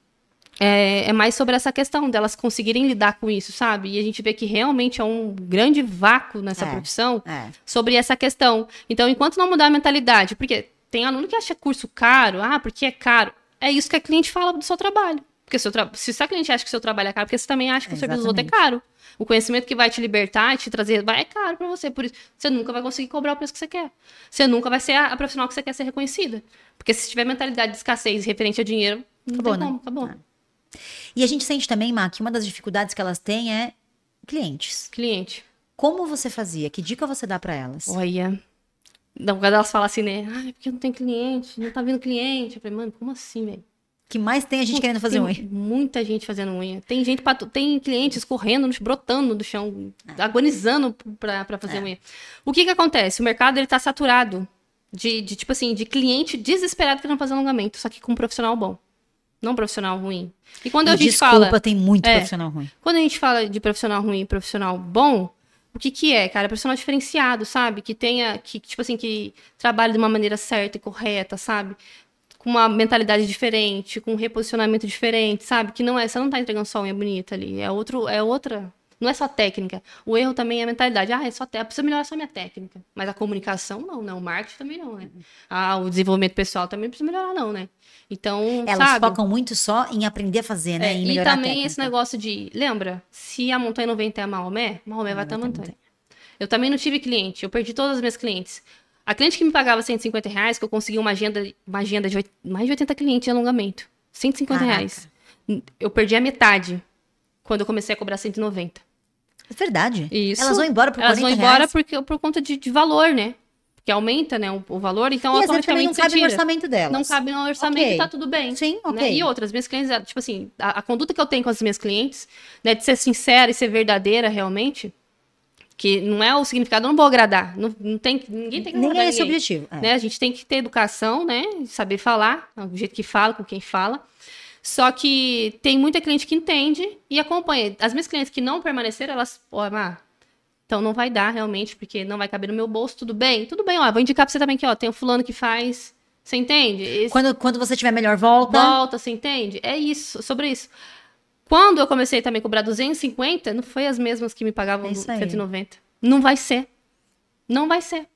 é, é, mais sobre essa questão delas conseguirem lidar com isso, sabe? E a gente vê que realmente é um grande vácuo nessa É, profissão é. sobre essa questão. Então, enquanto não mudar a mentalidade, porque tem aluno que acha curso caro, ah, porque é caro. É isso que a cliente fala do seu trabalho. Porque seu tra... se a cliente acha que o seu trabalho é caro, porque você também acha que o serviço do outro é caro. O conhecimento que vai te libertar e te trazer vai é caro pra você. Por isso, você nunca vai conseguir cobrar o preço que você quer. Você nunca vai ser a, a profissional que você quer ser reconhecida. Porque se tiver mentalidade de escassez referente ao dinheiro, não Acabou, tem né? como, acabou. É. E a gente sente também, Má, que uma das dificuldades que elas têm é clientes. Cliente. Como você fazia? Que dica você dá pra elas? Olha. Não, quando elas falam assim, né? Ah, é porque não tem cliente, não tá vindo cliente. Eu falei, mano, como assim, velho? que mais tem a gente querendo fazer tem unha? Muita gente fazendo unha. Tem gente pra, tu- tem clientes correndo, brotando do chão, É. agonizando pra, pra fazer unha. O que que acontece? O mercado ele tá saturado de, de tipo assim, de cliente desesperado querendo fazer alongamento, só que com um profissional bom. Não um profissional ruim. E quando a E gente Desculpa, fala, tem muito É. profissional ruim. quando a gente fala de profissional ruim e profissional bom, o que que é, cara? Profissional diferenciado, sabe? Que tenha, que, tipo assim, que trabalhe de uma maneira certa e correta, sabe? Com uma mentalidade diferente, com um reposicionamento diferente, sabe? Que não é, você não tá entregando só unha bonita ali, é outro, é outra, não é só técnica. O erro também é a mentalidade. Ah, é só técnica, precisa melhorar só minha técnica. Mas a comunicação não, não, o marketing também não, né? Ah, o desenvolvimento pessoal também precisa melhorar não, né? Então, Elas sabe? focam muito só em aprender a fazer, né? É, e também esse negócio de. Lembra? Se a montanha não vem até a Maomé, Maomé vai até a montanha. Eu também não tive cliente, eu perdi todas as minhas clientes. A cliente que me pagava 150 reais, que eu consegui uma agenda, uma agenda de mais de 80 clientes de alongamento. 150 Caraca. reais. Eu perdi a metade quando eu comecei a cobrar 190. É verdade. Isso. Elas vão embora por Elas 40 vão embora reais. porque, por conta de, de valor, né? Porque aumenta né, o, o valor, então E automaticamente não cabe no tira. orçamento delas. Não cabe no orçamento Ok. e tá tudo bem. Sim, né? ok. E outras, minhas clientes, tipo assim, a, a conduta que eu tenho com as minhas clientes, né, de ser sincera e ser verdadeira realmente, que não é o significado, eu não vou agradar. Não, não tem, ninguém tem que Nem agradar é esse o ninguém. objetivo. É. Né? A gente tem que ter educação, né? Saber falar, do jeito que fala, com quem fala. Só que tem muita cliente que entende e acompanha. As minhas clientes que não permaneceram, elas, ó, Má, então não vai dar realmente, porque não vai caber no meu bolso, tudo bem? Tudo bem, ó, vou indicar pra você também que, ó, tem o fulano que faz. Você entende? Esse- Quando, quando você tiver melhor, volta. volta, você entende? É isso, sobre isso. Quando eu comecei também a cobrar 250, não foi as mesmas que me pagavam É isso aí. 190. Não vai ser. Não vai ser.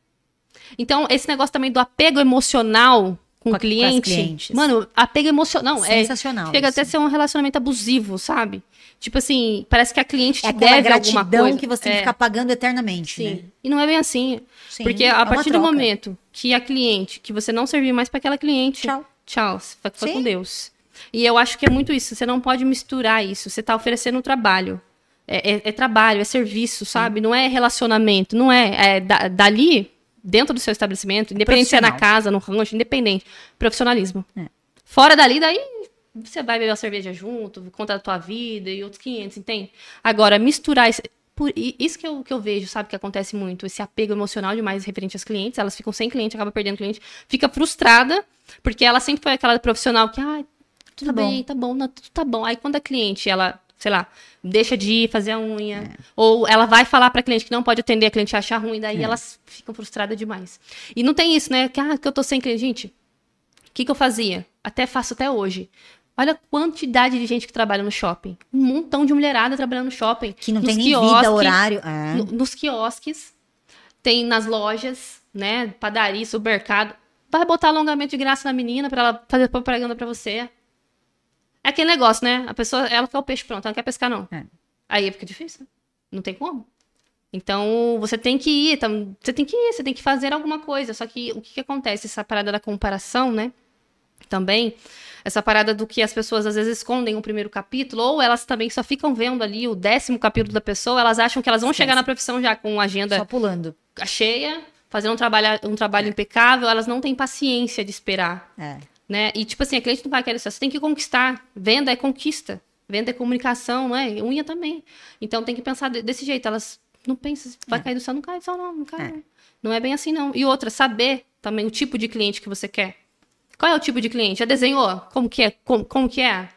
Então, esse negócio também do apego emocional com, Com o com cliente. clientes. Mano, apego emocional. É, Sensacional chega isso. até a ser um relacionamento abusivo, sabe? Tipo assim, parece que a cliente te É deve alguma gratidão coisa. que você tem que É. ficar pagando eternamente, Sim. né? E não é bem assim. Sim, Porque é a uma partir do momento que a cliente, que você não servir mais para aquela cliente, Tchau. tchau, foi, Sim. com Deus. E eu acho que é muito isso. Você não pode misturar isso. Você tá oferecendo um trabalho. É, é- é trabalho, é serviço, sabe? Não é relacionamento, não é. é da- dali, dentro do seu estabelecimento, independente se é na casa, no rancho, independente. Profissionalismo. É. Fora dali, daí você vai beber uma cerveja junto, conta da tua vida e outros 500, entende? Agora, misturar isso. Por, isso que eu, que eu vejo, sabe, que acontece muito, esse apego emocional demais referente às clientes, elas ficam sem cliente, acaba perdendo cliente, fica frustrada, porque ela sempre foi aquela profissional que, ah, tudo Tá bom. bem, tá bom, não, tudo tá bom. Aí quando a cliente, ela, sei lá, deixa de ir fazer a unha, É. ou ela vai falar pra cliente que não pode atender, a cliente acha ruim, daí elas ficam frustradas demais. E não tem isso, né, que, ah, que eu tô sem cliente. Gente, o que, que eu fazia? Até faço até hoje. Olha a quantidade de gente que trabalha no shopping. Um montão de mulherada trabalhando no shopping. Que não nos tem nem vida, quiosques, horário. É. no- nos quiosques, tem nas lojas, né? Padaria, supermercado. Vai botar alongamento de graça na menina pra ela fazer propaganda pra você. É aquele negócio, né? A pessoa, ela quer o peixe pronto, ela não quer pescar, não. É. Aí fica difícil. Não tem como. Então, você tem que ir, então, você tem que ir, você tem que fazer alguma coisa. Só que o que, que acontece? Essa parada da comparação, né? Também, essa parada do que as pessoas às vezes escondem o primeiro capítulo, ou elas também só ficam vendo ali o décimo capítulo da pessoa, elas acham que elas vão chegar na profissão já com agenda Só pulando. cheia, fazendo um trabalho, um trabalho impecável, elas não têm paciência de esperar É. né? E tipo assim, a cliente não vai querer isso, você tem que conquistar. Venda é conquista. Venda é comunicação, não é? Unha também. Então tem que pensar de- desse jeito. Elas não pensam, vai cair do céu, não cai do céu, não, não cai. É. Não. não é bem assim, não. E outra, saber também o tipo de cliente que você quer. Qual é o tipo de cliente? Já desenhou? Como que é? Como, como que é?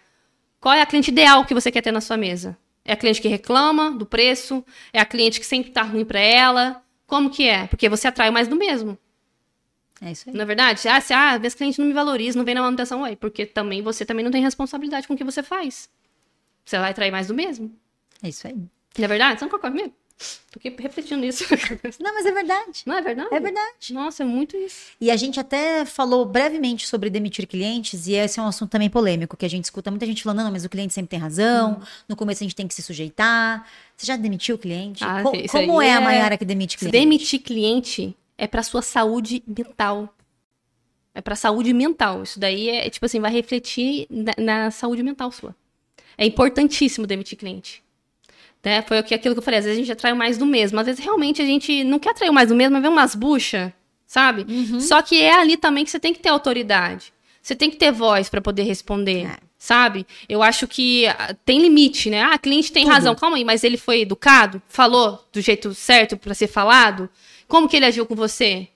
Qual é a cliente ideal que você quer ter na sua mesa? É a cliente que reclama do preço? É a cliente que sempre tá ruim para ela? Como que é? Porque você atrai mais do mesmo. É isso aí. Na verdade, ah, se ah, minhas clientes não me valorizam, não vem na manutenção, ué, porque também você também não tem responsabilidade com o que você faz. Você vai atrair mais do mesmo. É isso aí. Não é verdade? Você não concorda comigo? Tô aqui refletindo nisso. Não, mas é verdade. Não é verdade? É verdade. Nossa, é muito isso. E a gente até falou brevemente sobre demitir clientes, e esse é um assunto também polêmico, que a gente escuta muita gente falando, não, mas o cliente sempre tem razão, Hum. no começo a gente tem que se sujeitar. Você já demitiu o cliente? Ah, Co- como aí é a é- Mayara que demite Se cliente? demitir cliente é pra sua saúde mental. É pra saúde mental. Isso daí é, tipo assim, vai refletir na, na saúde mental sua. É importantíssimo demitir cliente. Né? Foi o que- aquilo que eu falei, às vezes a gente atrai mais do mesmo. Às vezes realmente a gente não quer atrair mais do mesmo, mas vê umas buchas, sabe? Uhum. Só que é ali também que você tem que ter autoridade. Você tem que ter voz pra poder responder, É. sabe? Eu acho que ah, tem limite, né? Ah, cliente tem Tudo. razão. Calma aí, mas ele foi educado? Falou do jeito certo pra ser falado? Como que ele agiu com você?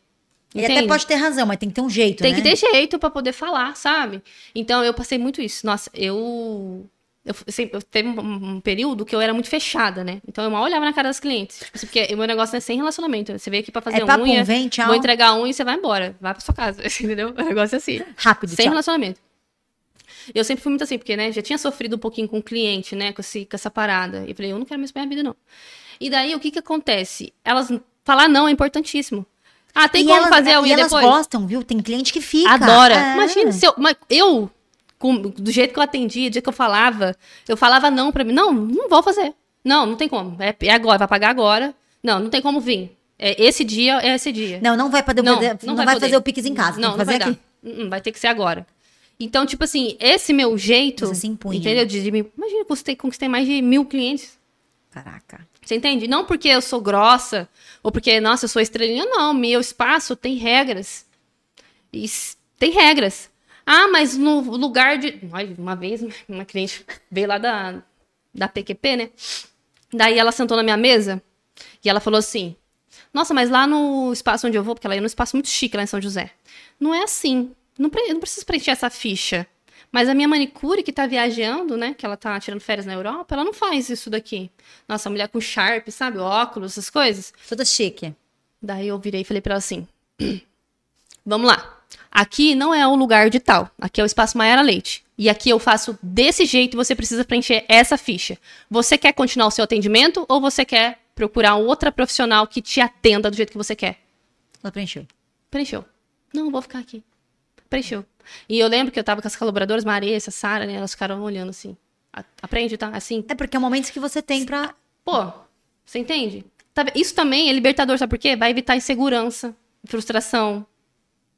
Ele até Entende? pode ter razão, mas tem que ter um jeito, Tem né? que ter jeito pra poder falar, sabe? Então eu passei muito isso. Nossa, eu. Eu, sempre, eu teve um, um período que eu era muito fechada, né? Então eu mal olhava na cara das clientes. Tipo assim, porque o meu negócio é sem relacionamento. Você veio aqui pra fazer É papo, unha, vem, tchau. vou entregar unha e você vai embora. Vai pra sua casa, entendeu? O negócio é assim. Rápido, Sem tchau. relacionamento. Eu sempre fui muito assim, porque, né, já tinha sofrido um pouquinho com o cliente, né, com, esse, com essa parada. E falei, eu não quero mais minha vida, não. E daí, o que que acontece? Elas, falar não é importantíssimo. Ah, tem e como elas, fazer a e unha elas depois? gostam, viu? Tem cliente que fica. Adora. É. Imagina, se eu, mas eu com- do jeito que eu atendia, do jeito que eu falava, eu falava não pra mim. Não, não vou fazer. Não, não tem como. É, é agora, vai pagar agora. Não, não tem como vir. É, esse dia é esse dia. Não, não vai poder, Não, não, não vai, vai fazer o Pix em casa, não, não vai aqui. dar. Hum, Vai ter que ser agora. Então, tipo assim, esse meu jeito. Você se impunha. Entendeu? De, de me- imagina, eu conquistei, conquistei mais de mil clientes. Caraca. Você entende? Não porque eu sou grossa, ou porque, nossa, eu sou estrelinha, não. Meu espaço tem regras. Is- Tem regras. Ah, mas no lugar de. Ai, Uma vez, uma cliente veio lá da, da PQP, né? Daí ela sentou na minha mesa e ela falou assim: Nossa, mas lá no espaço onde eu vou, porque ela ia num espaço muito chique lá em São José. Não é assim. Não, pre- não preciso preencher essa ficha. Mas a minha manicure que tá viajando, né? Que ela tá tirando férias na Europa, ela não faz isso daqui. Nossa, a mulher com Sharp, sabe? Óculos, essas coisas. Toda chique. Daí eu virei e falei pra ela assim: Vamos lá. Aqui não é o lugar de tal. Aqui é o espaço Maiara Leite. E aqui eu faço desse jeito e você precisa preencher essa ficha. Você quer continuar o seu atendimento ou você quer procurar outra profissional que te atenda do jeito que você quer? Ela preencheu. Preencheu. Não, vou ficar aqui. Preencheu. E eu lembro que eu tava com as colaboradoras, Marissa, Sara, né? Elas ficaram olhando assim. "A- Aprende, tá? Assim. É porque é momentos que você tem pra. Pô, você entende? Tá Isso também é libertador, sabe por quê? Vai evitar insegurança, frustração.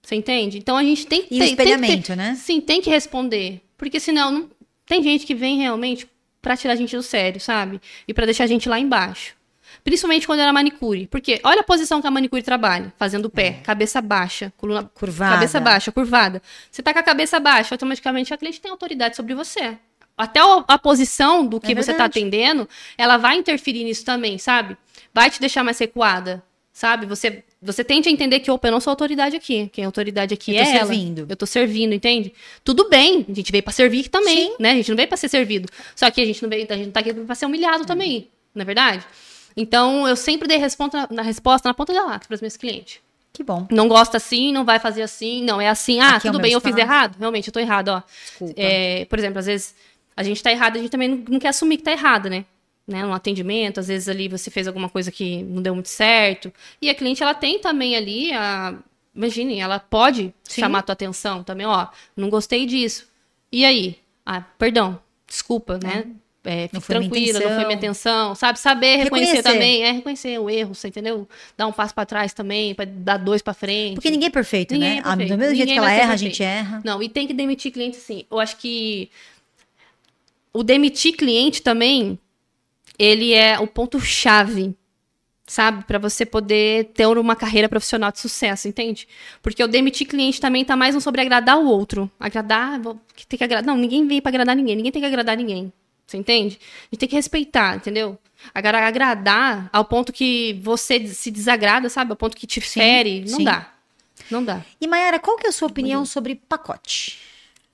Você entende? Então a gente tem que E o ter- tem que ter- espelhamento, né? Sim, tem que responder. Porque senão não... tem gente que vem realmente pra tirar a gente do sério, sabe? E pra deixar a gente lá embaixo. Principalmente quando era manicure. Porque olha a posição que a manicure trabalha. Fazendo o pé, cabeça baixa, coluna Curvada. Cabeça baixa, curvada. Você tá com a cabeça baixa, automaticamente a cliente tem autoridade sobre você. Até a posição do que É você tá atendendo, ela vai interferir nisso também, sabe? Vai te deixar mais recuada, sabe? Você, você tende a entender que, opa, eu não sou autoridade aqui. Quem é autoridade aqui Eu é ela. servindo. Eu tô servindo, entende? Tudo bem, a gente veio pra servir também, Sim. né? A gente não veio pra ser servido. Só que a gente não veio, a gente não tá aqui pra ser humilhado também, não é verdade? Então, eu sempre dei resposta, na resposta na ponta da lata pros meus clientes Que bom. não gosta assim, não vai fazer assim, não é assim. Ah, Aqui é tudo meu bem, eu fiz errado. Realmente, eu tô errado, ó. É, por exemplo, às vezes a gente tá errado, a gente também não, não quer assumir que tá errado, né? Né? No atendimento, às vezes ali você fez alguma coisa que não deu muito certo. E a cliente, ela tem também ali a. Imagine, ela pode Sim. chamar a tua atenção também, ó. Não gostei disso. E aí? Ah, perdão, desculpa, né? É, Não fique tranquila, não foi minha intenção, sabe? Saber reconhecer, Reconhecer. também, é reconhecer o erro, você entendeu? Dar um passo pra trás também, pra dar dois pra frente. Porque ninguém é perfeito, Ninguém né? é perfeito. Do mesmo jeito Ninguém que ela erra, a perfeito. gente erra. Não, e tem que demitir cliente sim. Eu acho que o demitir cliente também, ele é o ponto-chave, sabe? Pra você poder ter uma carreira profissional de sucesso, entende? Porque o demitir cliente também tá mais um sobre agradar o outro. Agradar, vou- tem que agradar. Não, ninguém veio pra agradar ninguém. Ninguém tem que agradar ninguém. Você entende? A gente tem que respeitar, entendeu? Agora, agradar ao ponto que você se desagrada, sabe? Ao ponto que te fere. Não sim. dá. Não dá. E Mayara, qual que é a sua opinião sobre pacote?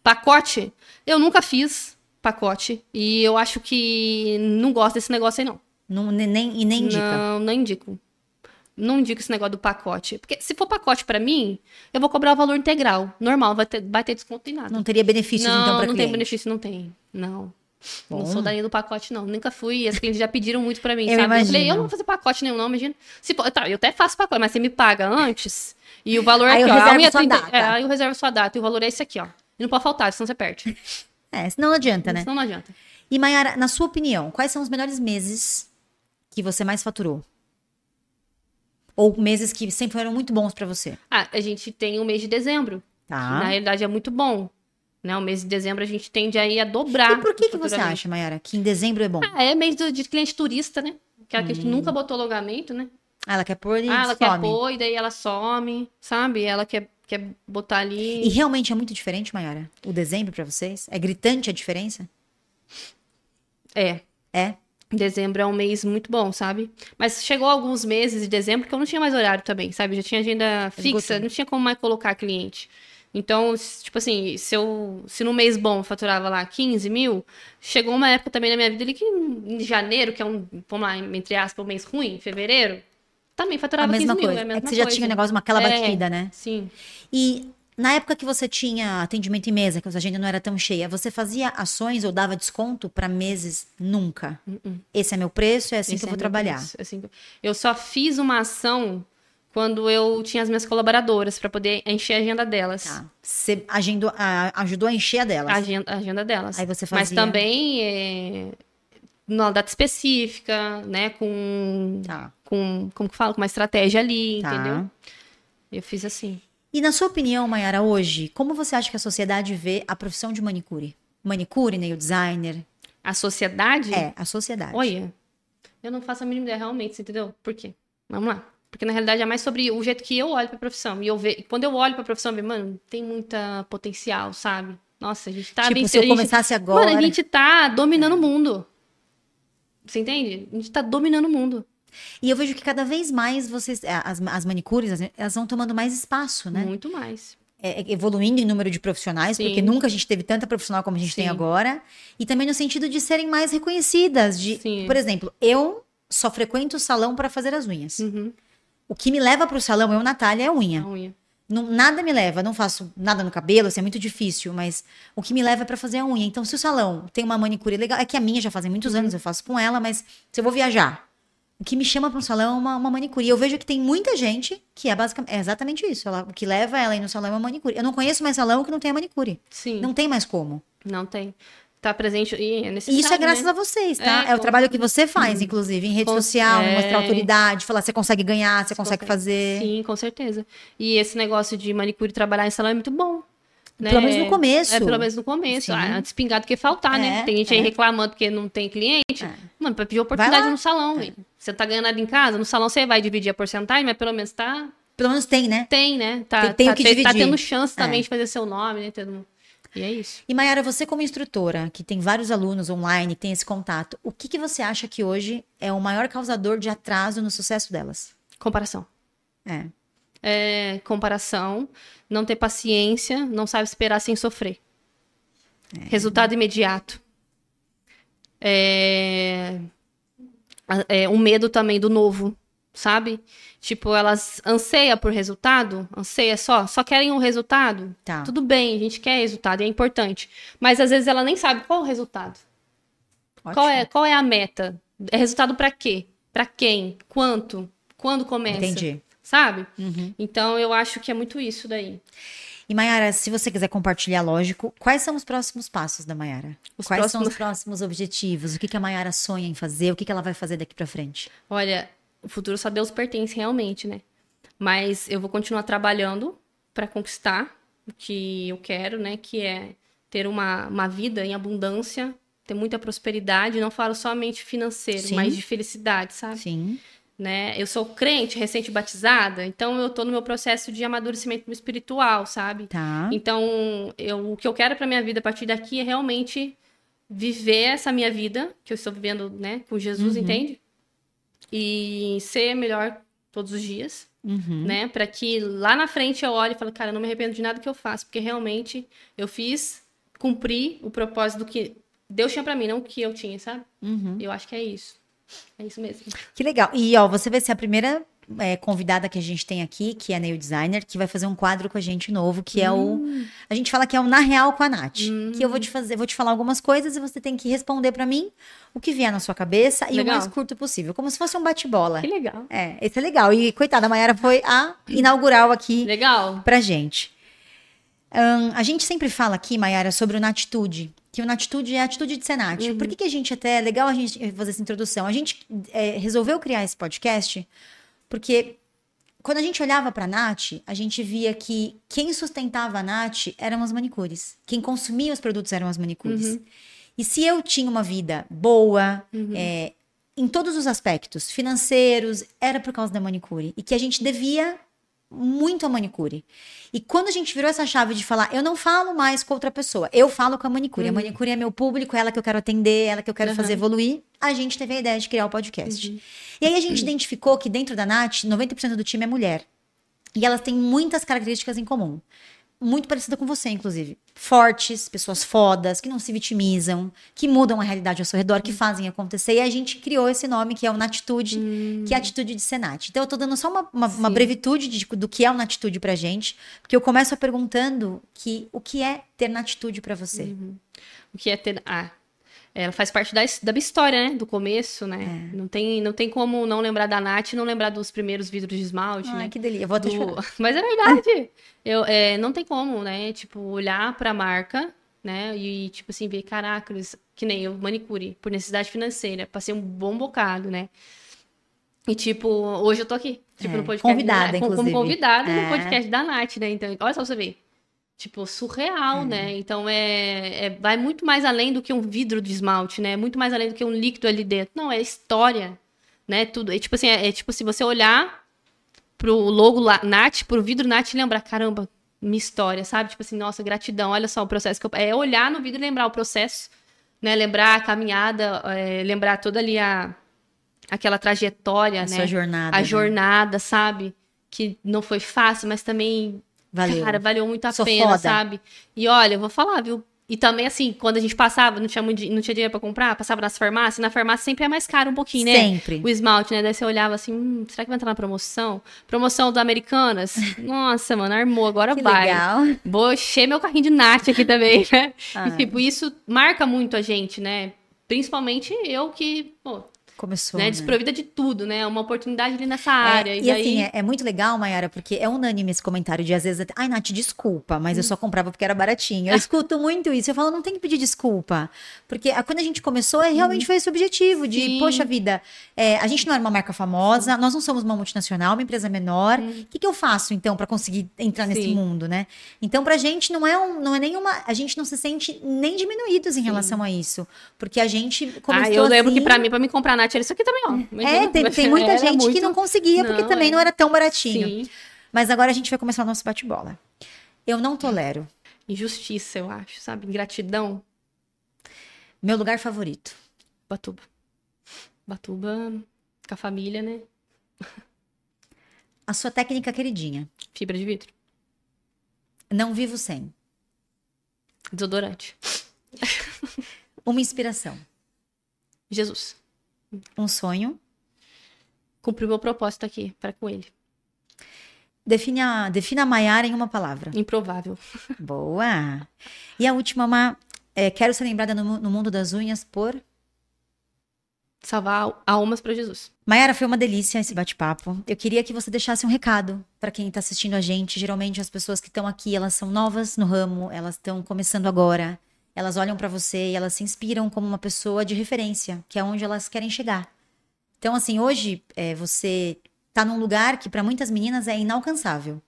Pacote, eu nunca fiz pacote. E eu acho que não gosto desse negócio aí, não. Não, nem, e nem indica. Não, não indico. não indico esse negócio do pacote. Porque se for pacote pra mim, eu vou cobrar o valor integral. Normal, vai ter, vai ter desconto em nada. Não teria benefícios, não, então, pra não cliente? tem benefício, não tem. Não. Não Bom. sou da linha do pacote, não. Nunca fui. E as clientes já pediram muito pra mim, Eu sabe? Eu falei, imagino. eu não vou fazer pacote nenhum, não, imagina. Se tá, eu até faço pacote, mas você me paga antes. E o valor Aí aqui, eu ó. a reservo unha sua 30 data. É, aí eu reservo sua data. E o valor é esse aqui, ó. E não pode faltar, senão você perde. É, senão não adianta, né? Senão não adianta. E Mayara, na sua opinião, quais são os melhores meses que você mais faturou? Ou meses que sempre foram muito bons pra você? Ah, a gente tem o mês de dezembro. que Na Tá. realidade é muito bom. Né? O mês de dezembro a gente tende aí a dobrar. E por que, que você acha, Mayara, que em dezembro é bom? Ah, é mês do- de cliente turista, né? Que a gente Hum. nunca botou alongamento, né? Ah, ela quer pôr e Ah, ela quer some. pôr e daí ela some, sabe? Ela quer, quer botar ali. E realmente é muito diferente, Mayara? O dezembro pra vocês? É gritante a diferença? É. É? Dezembro é um mês muito bom, sabe? Mas chegou alguns meses de dezembro que eu não tinha mais horário também, sabe? Já tinha agenda fixa, Esgotou. não tinha como mais colocar cliente. Então, tipo assim, se eu se no mês bom eu faturava lá 15 mil, chegou uma época também na minha vida ali que em janeiro, que é um, vamos lá, entre aspas, um mês ruim, fevereiro, também A faturava 15 mesma mil. coisa. É, a É, mesma que você já coisa. tinha um negócio, aquela É. batida, né? Sim. E na época que você tinha atendimento em mesa, que a sua agenda não era tão cheia, você fazia ações ou dava desconto pra meses? Nunca. Esse é meu preço, é assim. Esse que eu é vou meu trabalhar. preço, é assim que eu- só fiz uma ação quando eu tinha as minhas colaboradoras para poder encher a agenda delas. Tá. Você agendou, a- ajudou a encher a delas. A agenda, a agenda delas. Aí você Mas fazia- também é, numa data específica, né? Com, Tá. com como que fala? Com uma estratégia ali, Tá. entendeu? Eu fiz assim. E na sua opinião, Mayara, hoje, como você acha que a sociedade vê a profissão de manicure? Manicure, nail designer? A sociedade? É, a sociedade. Olha, eu não faço a mínima ideia realmente, você entendeu? Por quê? Vamos lá. Porque na realidade é mais sobre o jeito que eu olho pra profissão. E eu vejo, quando eu olho pra profissão, eu vejo, mano, tem muita potencial, sabe? Nossa, a gente tá tipo, bem se eu a gente- começasse agora. Mano, a gente tá dominando o mundo. Você entende? A gente tá dominando o mundo. E eu vejo que cada vez mais vocês, as, as manicures, as- elas vão tomando mais espaço, né? Muito mais. É, é, evoluindo em número de profissionais, Sim. porque nunca a gente teve tanta profissional como a gente tem Sim. agora. E também no sentido de serem mais reconhecidas. De, Sim. por exemplo, eu só frequento o salão para fazer as unhas. Uhum. O que me leva para o salão, eu, Natália, é unha. A unha. Não- nada me leva, não faço nada no cabelo, assim, é muito difícil, mas o que me leva é pra fazer a unha. Então, se o salão tem uma manicure legal, é que a minha já fazem muitos anos, eu faço com ela, mas se eu vou viajar, o que me chama para um salão é uma, uma manicure. E eu vejo que tem muita gente que é basicamente é exatamente isso. Ela, o que leva ela a ir no salão é uma manicure. Eu não conheço mais salão que não tenha manicure. Sim. Não tem mais como. Não tem. Tá presente e é necessário. isso é graças né? a vocês, tá? É, É, o trabalho que você faz, inclusive, em rede Com- social, é. mostrar autoridade, falar você consegue ganhar, você consegue, consegue. fazer. Sim, com certeza. E esse negócio de manicure trabalhar em salão é muito bom. Né? Pelo menos no começo. É, pelo menos no começo. Sim. Ah, antes pingar do que faltar, É, né? Tem gente aí é. reclamando porque não tem cliente. É. Mano, pra pedir oportunidade no salão. velho. Você tá ganhando nada em casa, no salão você vai dividir a porcentagem, mas pelo menos tá. Pelo menos tem, né? Tem, né? Tá, Tem- tem tá, o que tá dividir. tendo chance também É. de fazer seu nome, né? Tendo... E é isso. E Mayara, você como instrutora, que tem vários alunos online, que tem esse contato, o que, que você acha que hoje é o maior causador de atraso no sucesso delas? Comparação. É. É, comparação, não ter paciência, não sabe esperar sem sofrer. Resultado imediato. É, é, um medo também do novo, sabe? Tipo, elas anseiam por resultado, anseia só, só querem um resultado. Tá. Tudo bem, a gente quer resultado, e é importante. Mas às vezes ela nem sabe qual é o resultado. Qual é, qual é a meta? É resultado pra quê? Pra quem? Quanto? Quando começa? Entendi. Sabe? Uhum. Então eu acho que é muito isso daí. E Mayara, se você quiser compartilhar, lógico, quais são os próximos passos da Mayara? Os quais são próximos- os próximos objetivos? O que, que a Mayara sonha em fazer? O que, que ela vai fazer daqui pra frente? Olha, o futuro só Deus pertence realmente, né? Mas eu vou continuar trabalhando para conquistar o que eu quero, né? Que é ter uma, uma vida em abundância, ter muita prosperidade. Não falo somente financeiro, Sim. mas de felicidade, sabe? Sim. né? Eu sou crente, recente batizada, então eu tô no meu processo de amadurecimento espiritual, sabe? Tá. Então, eu, o que eu quero para minha vida a partir daqui é realmente viver essa minha vida que eu estou vivendo, né, com Jesus, Uhum. entende? E ser melhor todos os dias, Uhum. né? Para que lá na frente eu olhe e fale, cara, eu não me arrependo de nada que eu faço, porque realmente eu fiz, cumpri o propósito que Deus tinha para mim, não o que eu tinha, sabe? Uhum. Eu acho que é isso. É isso mesmo. Que legal. E ó, você vai ser a primeira é, convidada que a gente tem aqui, que é a nail designer, que vai fazer um quadro com a gente novo, que é o. A gente fala que é o Na Real com a Nath. Que eu vou te fazer, vou te falar algumas coisas e você tem que responder pra mim o que vier na sua cabeça e o Legal. mais curto possível, como se fosse um bate-bola. Que legal. É, esse é legal. E coitada, a Mayara foi a inaugural aqui Legal. pra gente. Ahn, a gente sempre fala aqui, Mayara, sobre o Natitude. Que o Natitude é a atitude de Senat. Uhum. Por que, que a gente até é legal a gente fazer essa introdução? A gente é, resolveu criar esse podcast porque quando a gente olhava pra Nath, a gente via que quem sustentava a Nath eram as manicures. Quem consumia os produtos eram as manicures. E se eu tinha uma vida boa, é, em todos os aspectos, financeiros, era por causa da manicure. E que a gente devia muito a manicure. E quando a gente virou essa chave de falar, eu não falo mais com outra pessoa, eu falo com a manicure. A manicure é meu público, é ela que eu quero atender, ela que eu quero Uhum. fazer evoluir. A gente teve a ideia de criar o podcast. E aí a gente identificou que dentro da Nath, 90% do time é mulher. E elas têm muitas características em comum. Muito parecida com você, inclusive. Fortes, pessoas fodas, que não se vitimizam, que mudam a realidade ao seu redor, que fazem acontecer. E a gente criou esse nome, que é o Natitude, que é a atitude de Senat. Então, eu tô dando só uma, uma, uma brevitude de- do que é o Natitude pra gente, porque eu começo a perguntando que, o que é ter Natitude pra você. O que é ter. Ah, ela faz parte da, da história, né? Do começo, né? É. Não, tem, não tem como não lembrar da Nath e não lembrar dos primeiros vidros de esmalte, Ai, né? que delícia. Eu vou até do-. Mas é verdade. Eu, é, não tem como, né? Tipo, olhar pra marca, né? E, tipo assim, ver, caraca, que nem eu, manicure, por necessidade financeira. Passei um bom bocado, né? E, tipo, hoje eu tô aqui. Tipo, É, no podcast. convidada, da, inclusive. Como convidada É. no podcast da Nath, né? Então, olha só pra você ver. Tipo, surreal, né? Então, é, é- vai muito mais além do que um vidro de esmalte, né? Muito mais além do que um líquido ali dentro. Não, é história, né? Tudo. É tipo assim, é, é tipo se você olhar pro logo lá, Nath, pro vidro Nath e lembrar, caramba, minha história, sabe? Tipo assim, nossa, gratidão, olha só o processo que eu... É olhar no vidro e lembrar o processo, né? Lembrar a caminhada, é, lembrar toda ali a... Aquela trajetória, A né? sua jornada. a né? jornada, sabe? Que não foi fácil, mas também, Valeu. cara, valeu muito a Sou pena, foda. sabe? E olha, eu vou falar, viu? E também, assim, quando a gente passava, não tinha, muito, não tinha dinheiro pra comprar, passava nas farmácias, na farmácia sempre é mais caro um pouquinho, né? Sempre. O esmalte, né? Daí você olhava assim, hum, será que vai entrar na promoção? Promoção do Americanas? Nossa, mano, armou, agora Que vai. legal. Encher meu carrinho de Nath aqui também, né? Ah. E, tipo, isso marca muito a gente, né? Principalmente eu que, pô, Começou, né, né? desprovida de tudo, né? Uma oportunidade ali nessa área. É, e e daí... assim, é, é muito legal, Mayara, porque é unânime esse comentário de às vezes, ai, Nath, desculpa, mas eu só comprava porque era baratinho. Eu escuto muito isso. Eu falo, não tem que pedir desculpa. Porque a- quando a gente começou, é, realmente foi esse objetivo de, Sim. poxa vida, é, a gente não era uma marca famosa, nós não somos uma multinacional, uma empresa menor. O que, que eu faço, então, para conseguir entrar nesse Sim. mundo, né? Então, pra gente, não é, um, não é nenhuma. A gente não se sente nem diminuídos em relação a isso. Porque a gente começou Ah, eu lembro assim, que pra mim, pra me comprar Nath, era isso aqui também, ó. É, tem, tem muita gente que muito- não conseguia, porque Não, também é. não era tão baratinho. Sim. Mas agora a gente vai começar o nosso bate-bola. Eu não tolero. Injustiça, eu acho, sabe? Ingratidão. Meu lugar favorito. Batuba. Batuba com a família, né? A sua técnica queridinha. Fibra de vidro. Não vivo sem. Desodorante. Uma inspiração. Jesus. Um sonho. Cumpri o meu propósito aqui, para com ele. Defina, defina a Maiara em uma palavra. Improvável. Boa! E a última, uma, é, quero ser lembrada no, no mundo das unhas por. Salvar almas para Jesus. Maiara, foi uma delícia esse bate-papo. Eu queria que você deixasse um recado para quem está assistindo a gente. Geralmente as pessoas que estão aqui, elas são novas no ramo, elas estão começando agora. Elas olham para você e elas se inspiram como uma pessoa de referência, que é onde elas querem chegar. Então, assim, hoje é, você tá num lugar que para muitas meninas é inalcançável.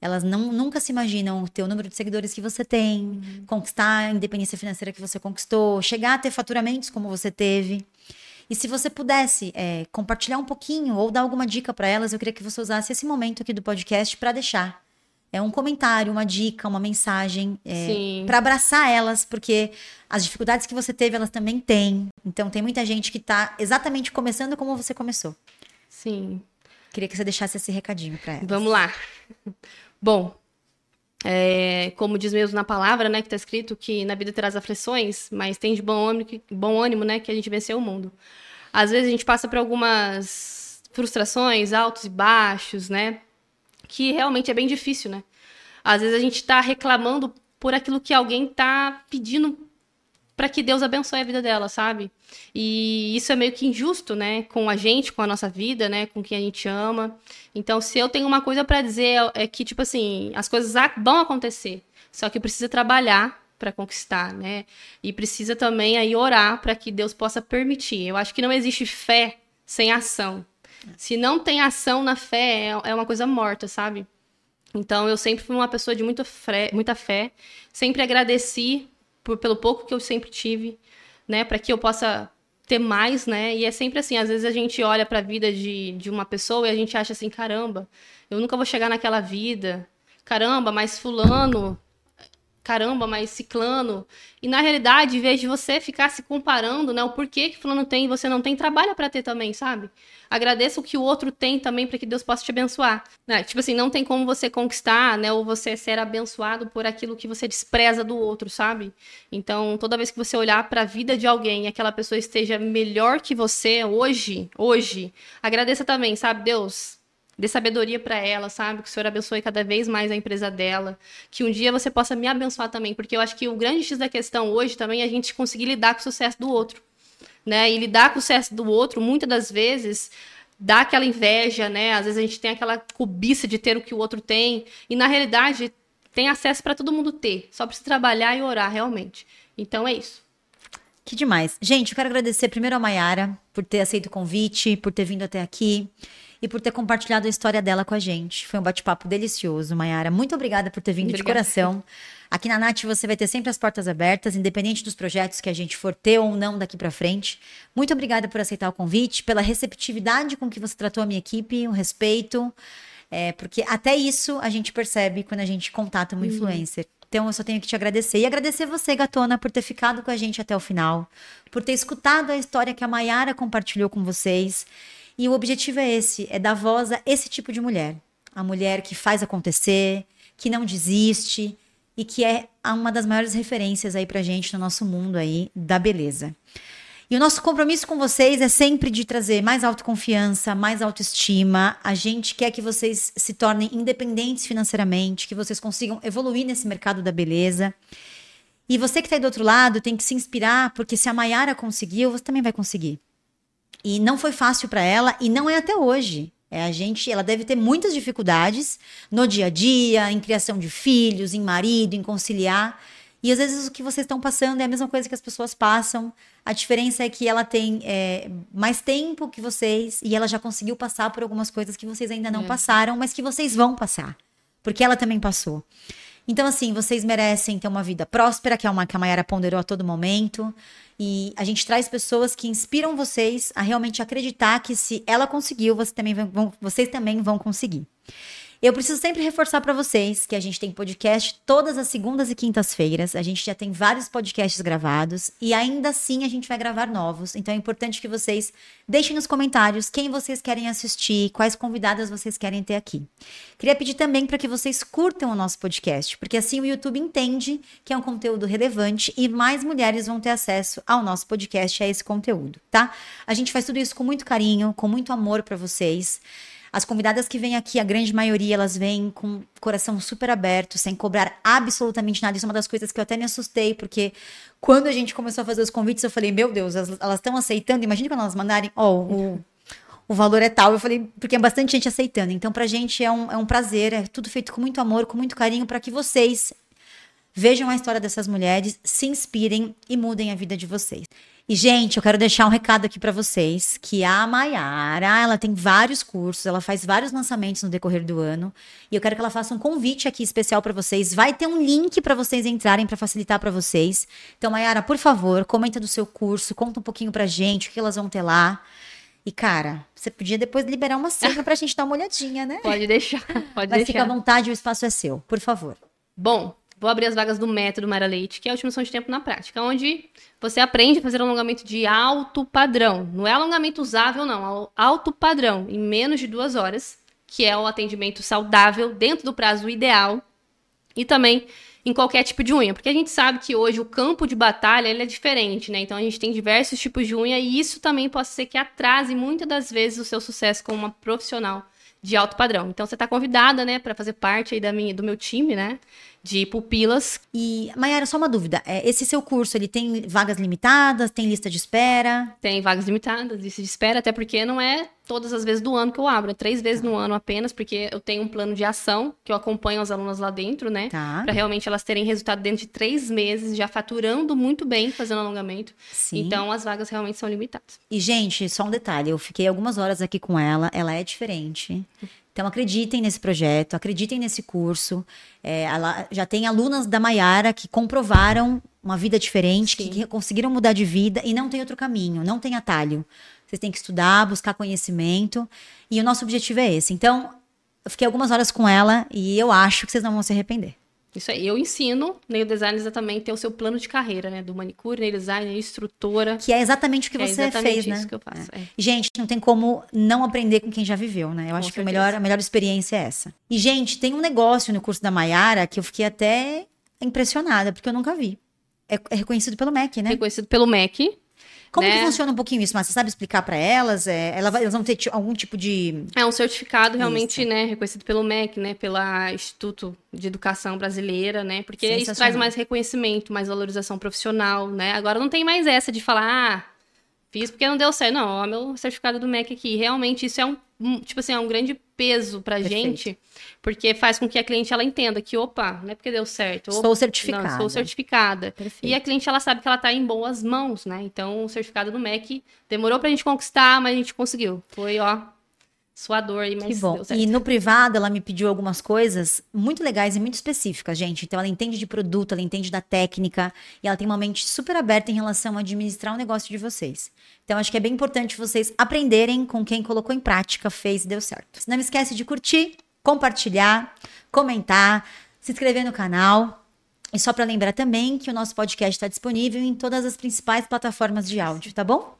Elas não, nunca se imaginam ter o número de seguidores que você tem, conquistar a independência financeira que você conquistou, chegar a ter faturamentos como você teve. E se você pudesse é, compartilhar um pouquinho ou dar alguma dica para elas, eu queria que você usasse esse momento aqui do podcast para deixar é um comentário, uma dica, uma mensagem Sim. para abraçar elas, porque as dificuldades que você teve elas também têm. Então tem muita gente que tá exatamente começando como você começou. Sim. Queria que você deixasse esse recadinho para elas. Vamos lá. Bom, é, como diz mesmo na palavra, né, que tá escrito que na vida terás aflições, mas tem de bom ânimo, que- bom ânimo, né, que a gente venceu o mundo. Às vezes a gente passa por algumas frustrações, altos e baixos, né? Que realmente é bem difícil, né? Às vezes a gente está reclamando por aquilo que alguém está pedindo para que Deus abençoe a vida dela, sabe? E isso é meio que injusto, né? Com a gente, com a nossa vida, né? Com quem a gente ama. Então, se eu tenho uma coisa para dizer é que tipo assim, as coisas vão acontecer, só que precisa trabalhar para conquistar, né? E precisa também aí orar para que Deus possa permitir. Eu acho que não existe fé sem ação. Se não tem ação na fé, é, é uma coisa morta, sabe? Então eu sempre fui uma pessoa de muita fé, muita fé. sempre agradeci por, pelo pouco que eu sempre tive, né, para que eu possa ter mais, né? E é sempre assim, às vezes a gente olha para a vida de, de uma pessoa e a gente acha assim, caramba, eu nunca vou chegar naquela vida. Caramba, mas fulano caramba, mas ciclano. E na realidade, em vez de você ficar se comparando, né, o porquê que fulano tem e você não tem, trabalha para ter também, sabe? Agradeça o que o outro tem também para que Deus possa te abençoar. Né? Tipo assim, não tem como você conquistar, né, ou você ser abençoado por aquilo que você despreza do outro, sabe? Então, toda vez que você olhar para a vida de alguém e aquela pessoa esteja melhor que você hoje, hoje, agradeça também, sabe? Deus, dê sabedoria para ela, sabe? Que o Senhor abençoe cada vez mais a empresa dela. Que um dia você possa me abençoar também, porque eu acho que o grande X da questão hoje também é a gente conseguir lidar com o sucesso do outro. Né? E lidar com o sucesso do outro, muitas das vezes, dá aquela inveja, né? Às vezes a gente tem aquela cobiça de ter o que o outro tem. E na realidade, tem acesso para todo mundo ter. Só precisa trabalhar e orar realmente. Então é isso. Que demais. Gente, eu quero agradecer primeiro a Mayara por ter aceito o convite, por ter vindo até aqui e por ter compartilhado a história dela com a gente. Foi um bate-papo delicioso, Mayara. Muito obrigada por ter vindo obrigada. de coração. Aqui na Nath você vai ter sempre as portas abertas, independente dos projetos que a gente for ter ou não daqui para frente. Muito obrigada por aceitar o convite, pela receptividade com que você tratou a minha equipe, o respeito. É, porque até isso a gente percebe quando a gente contata um uhum. influencer. Então eu só tenho que te agradecer. E agradecer você, Gatona, por ter ficado com a gente até o final, por ter escutado a história que a Mayara compartilhou com vocês. E o objetivo é esse: é dar voz a esse tipo de mulher. A mulher que faz acontecer, que não desiste e que é uma das maiores referências aí pra gente no nosso mundo aí da beleza. E o nosso compromisso com vocês é sempre de trazer mais autoconfiança, mais autoestima. A gente quer que vocês se tornem independentes financeiramente, que vocês consigam evoluir nesse mercado da beleza. E você que está aí do outro lado tem que se inspirar, porque se a Mayara conseguiu, você também vai conseguir. E não foi fácil para ela e não é até hoje. É, a gente, ela deve ter muitas dificuldades no dia a dia, em criação de filhos, em marido, em conciliar. E às vezes o que vocês estão passando é a mesma coisa que as pessoas passam. A diferença é que ela tem é, mais tempo que vocês e ela já conseguiu passar por algumas coisas que vocês ainda não é. passaram, mas que vocês vão passar. Porque ela também passou. Então, assim, vocês merecem ter uma vida próspera, que é uma que a Mayara ponderou a todo momento. E a gente traz pessoas que inspiram vocês a realmente acreditar que se ela conseguiu, você também vão, vocês também vão conseguir. Eu preciso sempre reforçar para vocês que a gente tem podcast todas as segundas e quintas-feiras. A gente já tem vários podcasts gravados e ainda assim a gente vai gravar novos. Então é importante que vocês deixem nos comentários quem vocês querem assistir, quais convidadas vocês querem ter aqui. Queria pedir também para que vocês curtam o nosso podcast, porque assim o YouTube entende que é um conteúdo relevante e mais mulheres vão ter acesso ao nosso podcast, a esse conteúdo, tá? A gente faz tudo isso com muito carinho, com muito amor para vocês. As convidadas que vêm aqui, a grande maioria, elas vêm com coração super aberto, sem cobrar absolutamente nada. Isso é uma das coisas que eu até me assustei, porque quando a gente começou a fazer os convites, eu falei, meu Deus, elas estão aceitando. Imagina quando elas mandarem, ó, oh, o, o valor é tal. Eu falei, porque é bastante gente aceitando. Então, pra gente é um, é um prazer, é tudo feito com muito amor, com muito carinho, para que vocês vejam a história dessas mulheres, se inspirem e mudem a vida de vocês. E, gente, eu quero deixar um recado aqui para vocês, que a Maiara, ela tem vários cursos, ela faz vários lançamentos no decorrer do ano, e eu quero que ela faça um convite aqui especial para vocês. Vai ter um link para vocês entrarem para facilitar para vocês. Então, Maiara, por favor, comenta do seu curso, conta um pouquinho pra gente o que elas vão ter lá. E, cara, você podia depois liberar uma cena pra gente dar uma olhadinha, né? Pode deixar, pode Mas deixar. fica à vontade, o espaço é seu, por favor. Bom, vou abrir as vagas do método Mara Leite, que é a otimização de tempo na prática, onde você aprende a fazer alongamento de alto padrão. Não é alongamento usável, não, é alto padrão, em menos de duas horas, que é o atendimento saudável dentro do prazo ideal. E também em qualquer tipo de unha, porque a gente sabe que hoje o campo de batalha ele é diferente, né? Então a gente tem diversos tipos de unha e isso também pode ser que atrase muitas das vezes o seu sucesso como uma profissional de alto padrão. Então você está convidada, né, para fazer parte aí da minha, do meu time, né, de pupilas. E Mayara, só uma dúvida, é, esse seu curso ele tem vagas limitadas, tem lista de espera? Tem vagas limitadas, lista de espera, até porque não é todas as vezes do ano que eu abro, é três vezes no ano apenas, porque eu tenho um plano de ação que eu acompanho as alunas lá dentro, né, Tá. para realmente elas terem resultado dentro de três meses, já faturando muito bem, fazendo alongamento. Sim. Então as vagas realmente são limitadas. E, gente, só um detalhe: eu fiquei algumas horas aqui com ela, ela é diferente. Então, acreditem nesse projeto, acreditem nesse curso. É, ela já tem alunas da Maiara que comprovaram uma vida diferente, que, Sim. que conseguiram mudar de vida e não tem outro caminho, não tem atalho. Vocês têm que estudar, buscar conhecimento. E o nosso objetivo é esse. Então, eu fiquei algumas horas com ela e eu acho que vocês não vão se arrepender. Isso aí, eu ensino nail designers a também ter o seu plano de carreira, né, do manicure, nail designer, instrutora. Que é exatamente o que É você exatamente fez, isso né? que eu faço. é. Gente, não tem como não aprender com quem já viveu, né? Eu acho que o certeza. melhor, a melhor experiência é essa. E, gente, tem um negócio no curso da Maiara que eu fiquei até impressionada, porque eu nunca vi. É, é reconhecido pelo MEC, né? Reconhecido pelo MEC. Como né? que funciona um pouquinho isso, mas você sabe explicar pra elas? É, ela vai- elas vão ter algum tipo de. É um certificado realmente, né, reconhecido pelo MEC, né, pela Instituto de Educação Brasileira, né, porque isso traz mais reconhecimento, mais valorização profissional, né. Agora não tem mais essa de falar, ah, fiz porque não deu certo. Não, ó, meu certificado do MEC aqui. Realmente isso é um, um- tipo assim, é um grande peso pra Perfeito. gente, porque faz com que a cliente ela entenda que, opa, não é porque deu certo. Sou Não, certificada. sou certificada. Perfeito. E a cliente, ela sabe que ela tá em boas mãos, né? Então, o certificado do MEC demorou pra gente conquistar, mas a gente conseguiu. Foi, ó, suador aí, mas Que bom. E no privado, ela me pediu algumas coisas muito legais e muito específicas, gente. Então, ela entende de produto, ela entende da técnica e ela tem uma mente super aberta em relação a administrar o negócio de vocês. Então, acho que é bem importante vocês aprenderem com quem colocou em prática, fez e deu certo. Não esquece de curtir, compartilhar, comentar, se inscrever no canal. E só para lembrar também que o nosso podcast está disponível em todas as principais plataformas de áudio, tá bom?